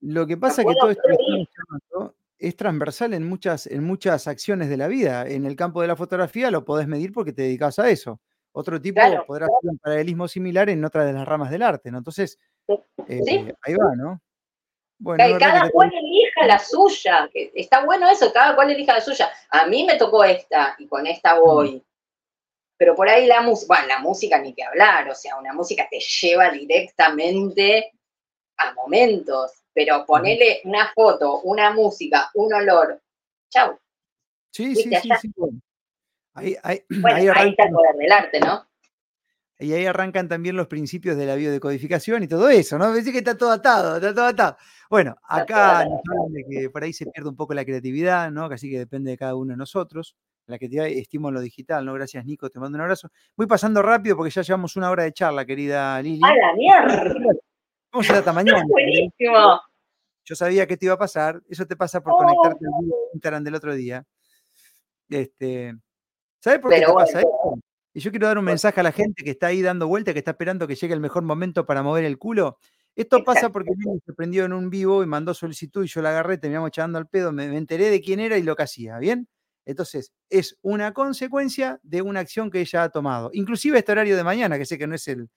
Speaker 1: Lo que pasa es que todo esto que estamos es transversal en muchas, en muchas acciones de la vida. En el campo de la fotografía lo podés medir porque te dedicas a eso. Otro tipo
Speaker 6: Claro.
Speaker 1: podrá hacer un paralelismo similar en otra de las ramas del arte, ¿no? Entonces, eh,
Speaker 6: Sí.
Speaker 1: ahí va, ¿no? Bueno,
Speaker 6: Que
Speaker 1: que
Speaker 6: cada
Speaker 1: te-
Speaker 6: cual elija la suya, que está bueno eso, cada cual elija la suya. A mí me tocó esta y con esta voy. Pero por ahí la música, bueno, la música ni que hablar, o sea, una música te lleva directamente a momentos, pero ponele una foto, una música, un olor, chau.
Speaker 1: Sí, sí, sí, sí, bueno. Ahí, ahí-
Speaker 6: Bueno,
Speaker 1: ahí
Speaker 6: ahí está el poder del arte, ¿no?
Speaker 1: y ahí arrancan también los principios de la biodecodificación y todo eso, ¿no? Decir que está todo atado, está todo atado. Bueno, acá nos hablan de que por ahí se pierde un poco la creatividad, ¿no? Así que depende de cada uno de nosotros. La creatividad estímulo lo digital, ¿no? Gracias, Nico, te mando un abrazo. Voy pasando rápido porque ya llevamos una hora de charla, querida Lili.
Speaker 6: ¡A la mierda!
Speaker 1: A ir hasta mañana.
Speaker 6: Buenísimo.
Speaker 1: Yo sabía que te iba a pasar. Eso te pasa por conectarte al Instagram del otro día. Este, ¿Sabes por qué te
Speaker 6: bueno.
Speaker 1: pasa esto? Y yo quiero dar un mensaje a la gente que está ahí dando vuelta, que está esperando que llegue el mejor momento para mover el culo. Esto pasa porque Lili se prendió en un vivo y mandó solicitud y yo la agarré, terminamos echando al pedo, me, me enteré de quién era y lo que hacía, ¿bien? Entonces, es una consecuencia de una acción que ella ha tomado. Inclusive este horario de mañana, que sé que no es el,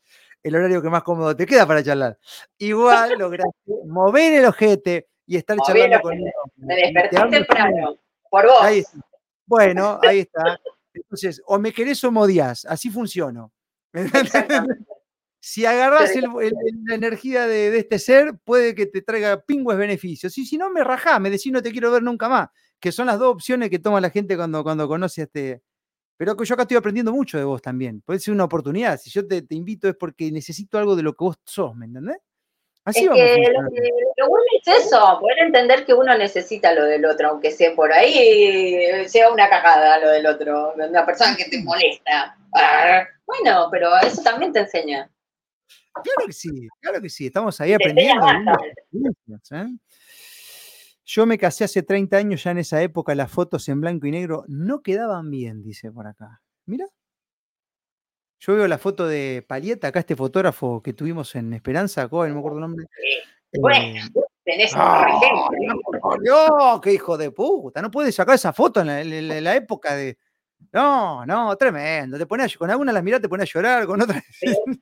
Speaker 1: el horario que más cómodo te queda para charlar. Igual lograste mover el ojete y estar
Speaker 6: el
Speaker 1: charlando con
Speaker 6: ojete.
Speaker 1: ella.
Speaker 6: Me desperté temprano. Por vos.
Speaker 1: Ahí está. Bueno, ahí está. Entonces, o me querés o me odias, así funciono. Si agarrás el- el- la energía de, de este ser, puede que te traiga pingües beneficios. Y si no, me rajá, me decís no te quiero ver nunca más. Que son las dos opciones que toma la gente cuando, cuando conoce a este. Pero yo acá estoy aprendiendo mucho de vos también. Puede ser una oportunidad. Si yo te, te invito es porque necesito algo de lo que vos sos, ¿me entendés? Así
Speaker 6: Es
Speaker 1: vamos
Speaker 6: que lo, que- lo bueno es eso, poder entender que uno necesita lo del otro, aunque sea por ahí, sea una cagada lo del otro, una persona que te molesta. Bueno, pero eso también te enseña.
Speaker 1: Claro que sí, claro que sí. Estamos ahí
Speaker 6: Te
Speaker 1: aprendiendo.
Speaker 6: bastante.
Speaker 1: Yo me casé hace 30 años, ya en esa época las fotos en blanco y negro no quedaban bien, dice por acá. Mira. Yo veo la foto de Palieta, acá este fotógrafo que tuvimos en Esperanza, ¿cómo? no me acuerdo el nombre.
Speaker 6: Bueno,
Speaker 1: Eh,
Speaker 6: tenés un
Speaker 1: ¡ah!
Speaker 6: ejemplo.
Speaker 1: por Dios, qué hijo de puta. No puedes sacar esa foto en la, en época de. No, no, tremendo. Te pones con algunas las mirás, te pones a llorar, con otras.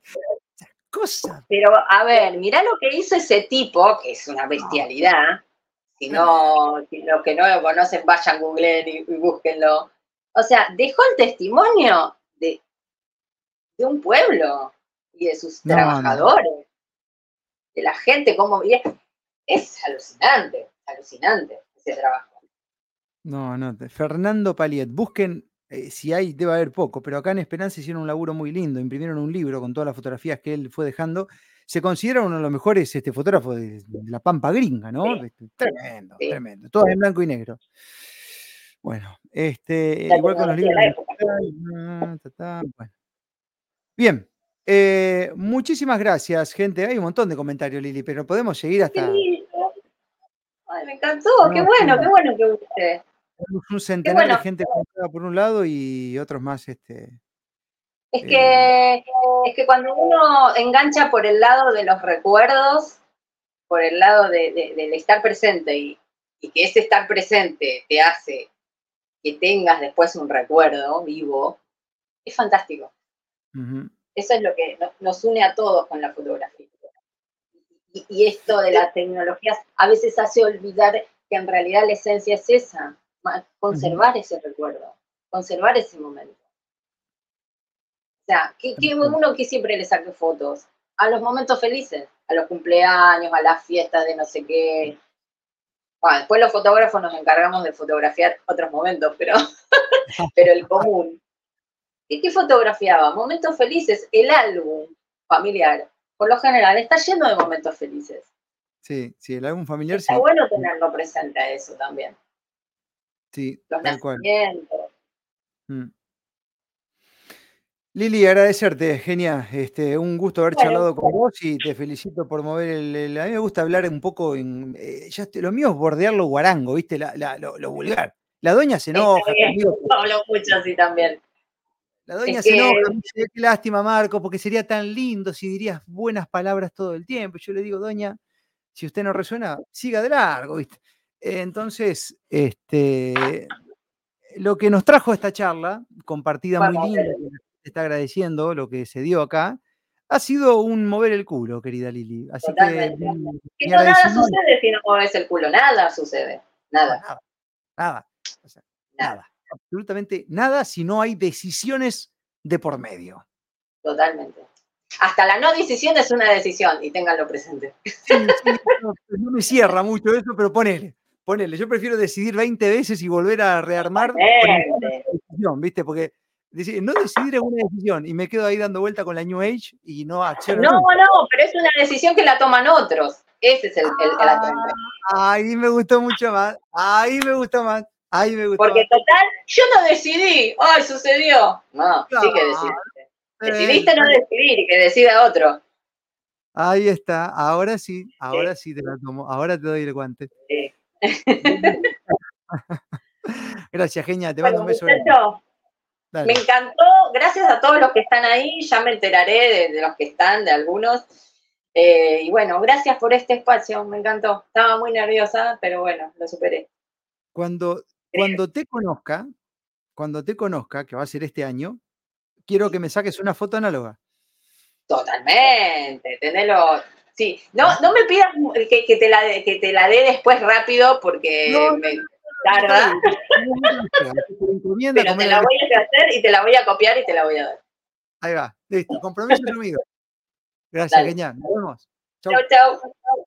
Speaker 1: Cosas.
Speaker 6: Pero, a ver, mirá lo que hizo ese tipo, que es una bestialidad. Si no, si los que no lo conocen, vayan, googleen y, y búsquenlo. O sea, dejó el testimonio de, de un pueblo y de sus
Speaker 1: No, no.
Speaker 6: trabajadores, de la gente, cómo y es, es alucinante, alucinante ese trabajo.
Speaker 1: No, no. Fernando Paliet. Busquen, eh, si hay, debe haber poco, pero acá en Esperanza hicieron un laburo muy lindo. Imprimieron un libro con todas las fotografías que él fue dejando. Se considera uno de los mejores este, fotógrafos de, de la Pampa Gringa, ¿no?
Speaker 6: Sí.
Speaker 1: Este, Tremendo,
Speaker 6: Sí.
Speaker 1: tremendo. Todas en blanco y negro. Bueno, este,
Speaker 6: La
Speaker 1: igual con los libros.
Speaker 6: de la época.
Speaker 1: Ta, ta, bueno. Bien. eh, muchísimas gracias, gente. Hay un montón de comentarios, Lili, pero podemos seguir hasta
Speaker 6: lindo. Ay, me encantó, qué
Speaker 1: No,
Speaker 6: bueno,
Speaker 1: sí.
Speaker 6: qué bueno que guste.
Speaker 1: tenemos un centenar
Speaker 6: bueno.
Speaker 1: de gente por un lado y otros más. Este,
Speaker 6: Es
Speaker 1: Eh.
Speaker 6: que, es que cuando uno engancha por el lado de los recuerdos, por el lado de- de- del estar presente y, y que ese estar presente te hace que tengas después un recuerdo vivo, es fantástico. Eso es lo que no- nos une a todos con la fotografía. Y, y esto de las tecnologías a veces hace olvidar que en realidad la esencia es esa, conservar ese recuerdo, conservar ese momento. O sea, que, que uno que siempre le saque fotos a los momentos felices, a los cumpleaños, a las fiestas de no sé qué. Bueno, después los fotógrafos nos encargamos de fotografiar otros momentos, pero, pero el común. ¿Y qué fotografiaba? Momentos felices. El álbum familiar, por lo general, está lleno de momentos felices.
Speaker 1: Sí, sí, el álbum familiar sí,
Speaker 6: Está bueno tenerlo presente a eso también.
Speaker 1: sí,
Speaker 6: Los
Speaker 1: tal cual. Mm. Lili, agradecerte, genial. Este, un gusto haber
Speaker 6: Bueno.
Speaker 1: charlado con vos y te felicito por mover el. el- a mí me gusta hablar un poco en. eh, ya estoy- lo mío es bordear lo guarango, ¿viste? La- la- lo, lo vulgar. La doña se enoja conmigo.
Speaker 6: yo hablo mucho así también.
Speaker 1: La doña
Speaker 6: Es
Speaker 1: se
Speaker 6: que-
Speaker 1: enoja, dice, qué lástima, Marco, porque sería tan lindo si dirías buenas palabras todo el tiempo. Yo le digo, doña, si usted no resuena, siga de largo, ¿viste? Entonces, este, lo que nos trajo esta charla, compartida muy linda, está agradeciendo lo que se dio acá, ha sido un mover el culo, querida Lili. Así
Speaker 6: Totalmente.
Speaker 1: que
Speaker 6: nada sucede si no mueves el culo, nada sucede. Nada,
Speaker 1: nada, nada, o sea,
Speaker 6: nada,
Speaker 1: nada, absolutamente nada si no hay decisiones de por medio.
Speaker 6: totalmente. Hasta la no decisión es una decisión, y ténganlo presente.
Speaker 1: Sí, sí, no, no me cierra mucho eso, pero ponele, ponele. Yo prefiero decidir 20 veces y volver a rearmar con decisión, ¿viste? Porque deci- no decidir es una decisión y me quedo ahí dando vuelta con la New Age y no acciono.
Speaker 6: No,
Speaker 1: nunca.
Speaker 6: no, pero es una decisión que la toman otros. Ese es el, el, el atractivo.
Speaker 1: Ahí me gustó mucho más. Ahí me gustó más. Ahí me gustó
Speaker 6: Porque
Speaker 1: más.
Speaker 6: total, yo no decidí, ay, sucedió. No, sí que decidiste. Decidiste no decidir y que decida otro.
Speaker 1: Ahí está, ahora sí, ahora sí te la tomo, ahora te doy el guante.
Speaker 6: Sí.
Speaker 1: Gracias, genia, te
Speaker 6: Bueno,
Speaker 1: mando un beso. Dale.
Speaker 6: Me encantó, gracias a todos los que están ahí, ya me enteraré de, de los que están, de algunos. Eh, y bueno, gracias por este espacio, me encantó. Estaba muy nerviosa, pero bueno, lo superé.
Speaker 1: Cuando, cuando te conozca, cuando te conozca, que va a ser este año, quiero que me saques una foto análoga.
Speaker 6: Totalmente, tenelo. Sí, no, no me pidas que, que te la, que te la dé después rápido porque
Speaker 1: No,
Speaker 6: me
Speaker 1: Encomienda
Speaker 6: pero te la voy a hacer y te la voy a copiar y te la voy a dar.
Speaker 1: Ahí va, listo, compromiso asumido. Gracias,
Speaker 6: Dale.
Speaker 1: genial. Nos vemos. Chau.
Speaker 6: Chau, chau.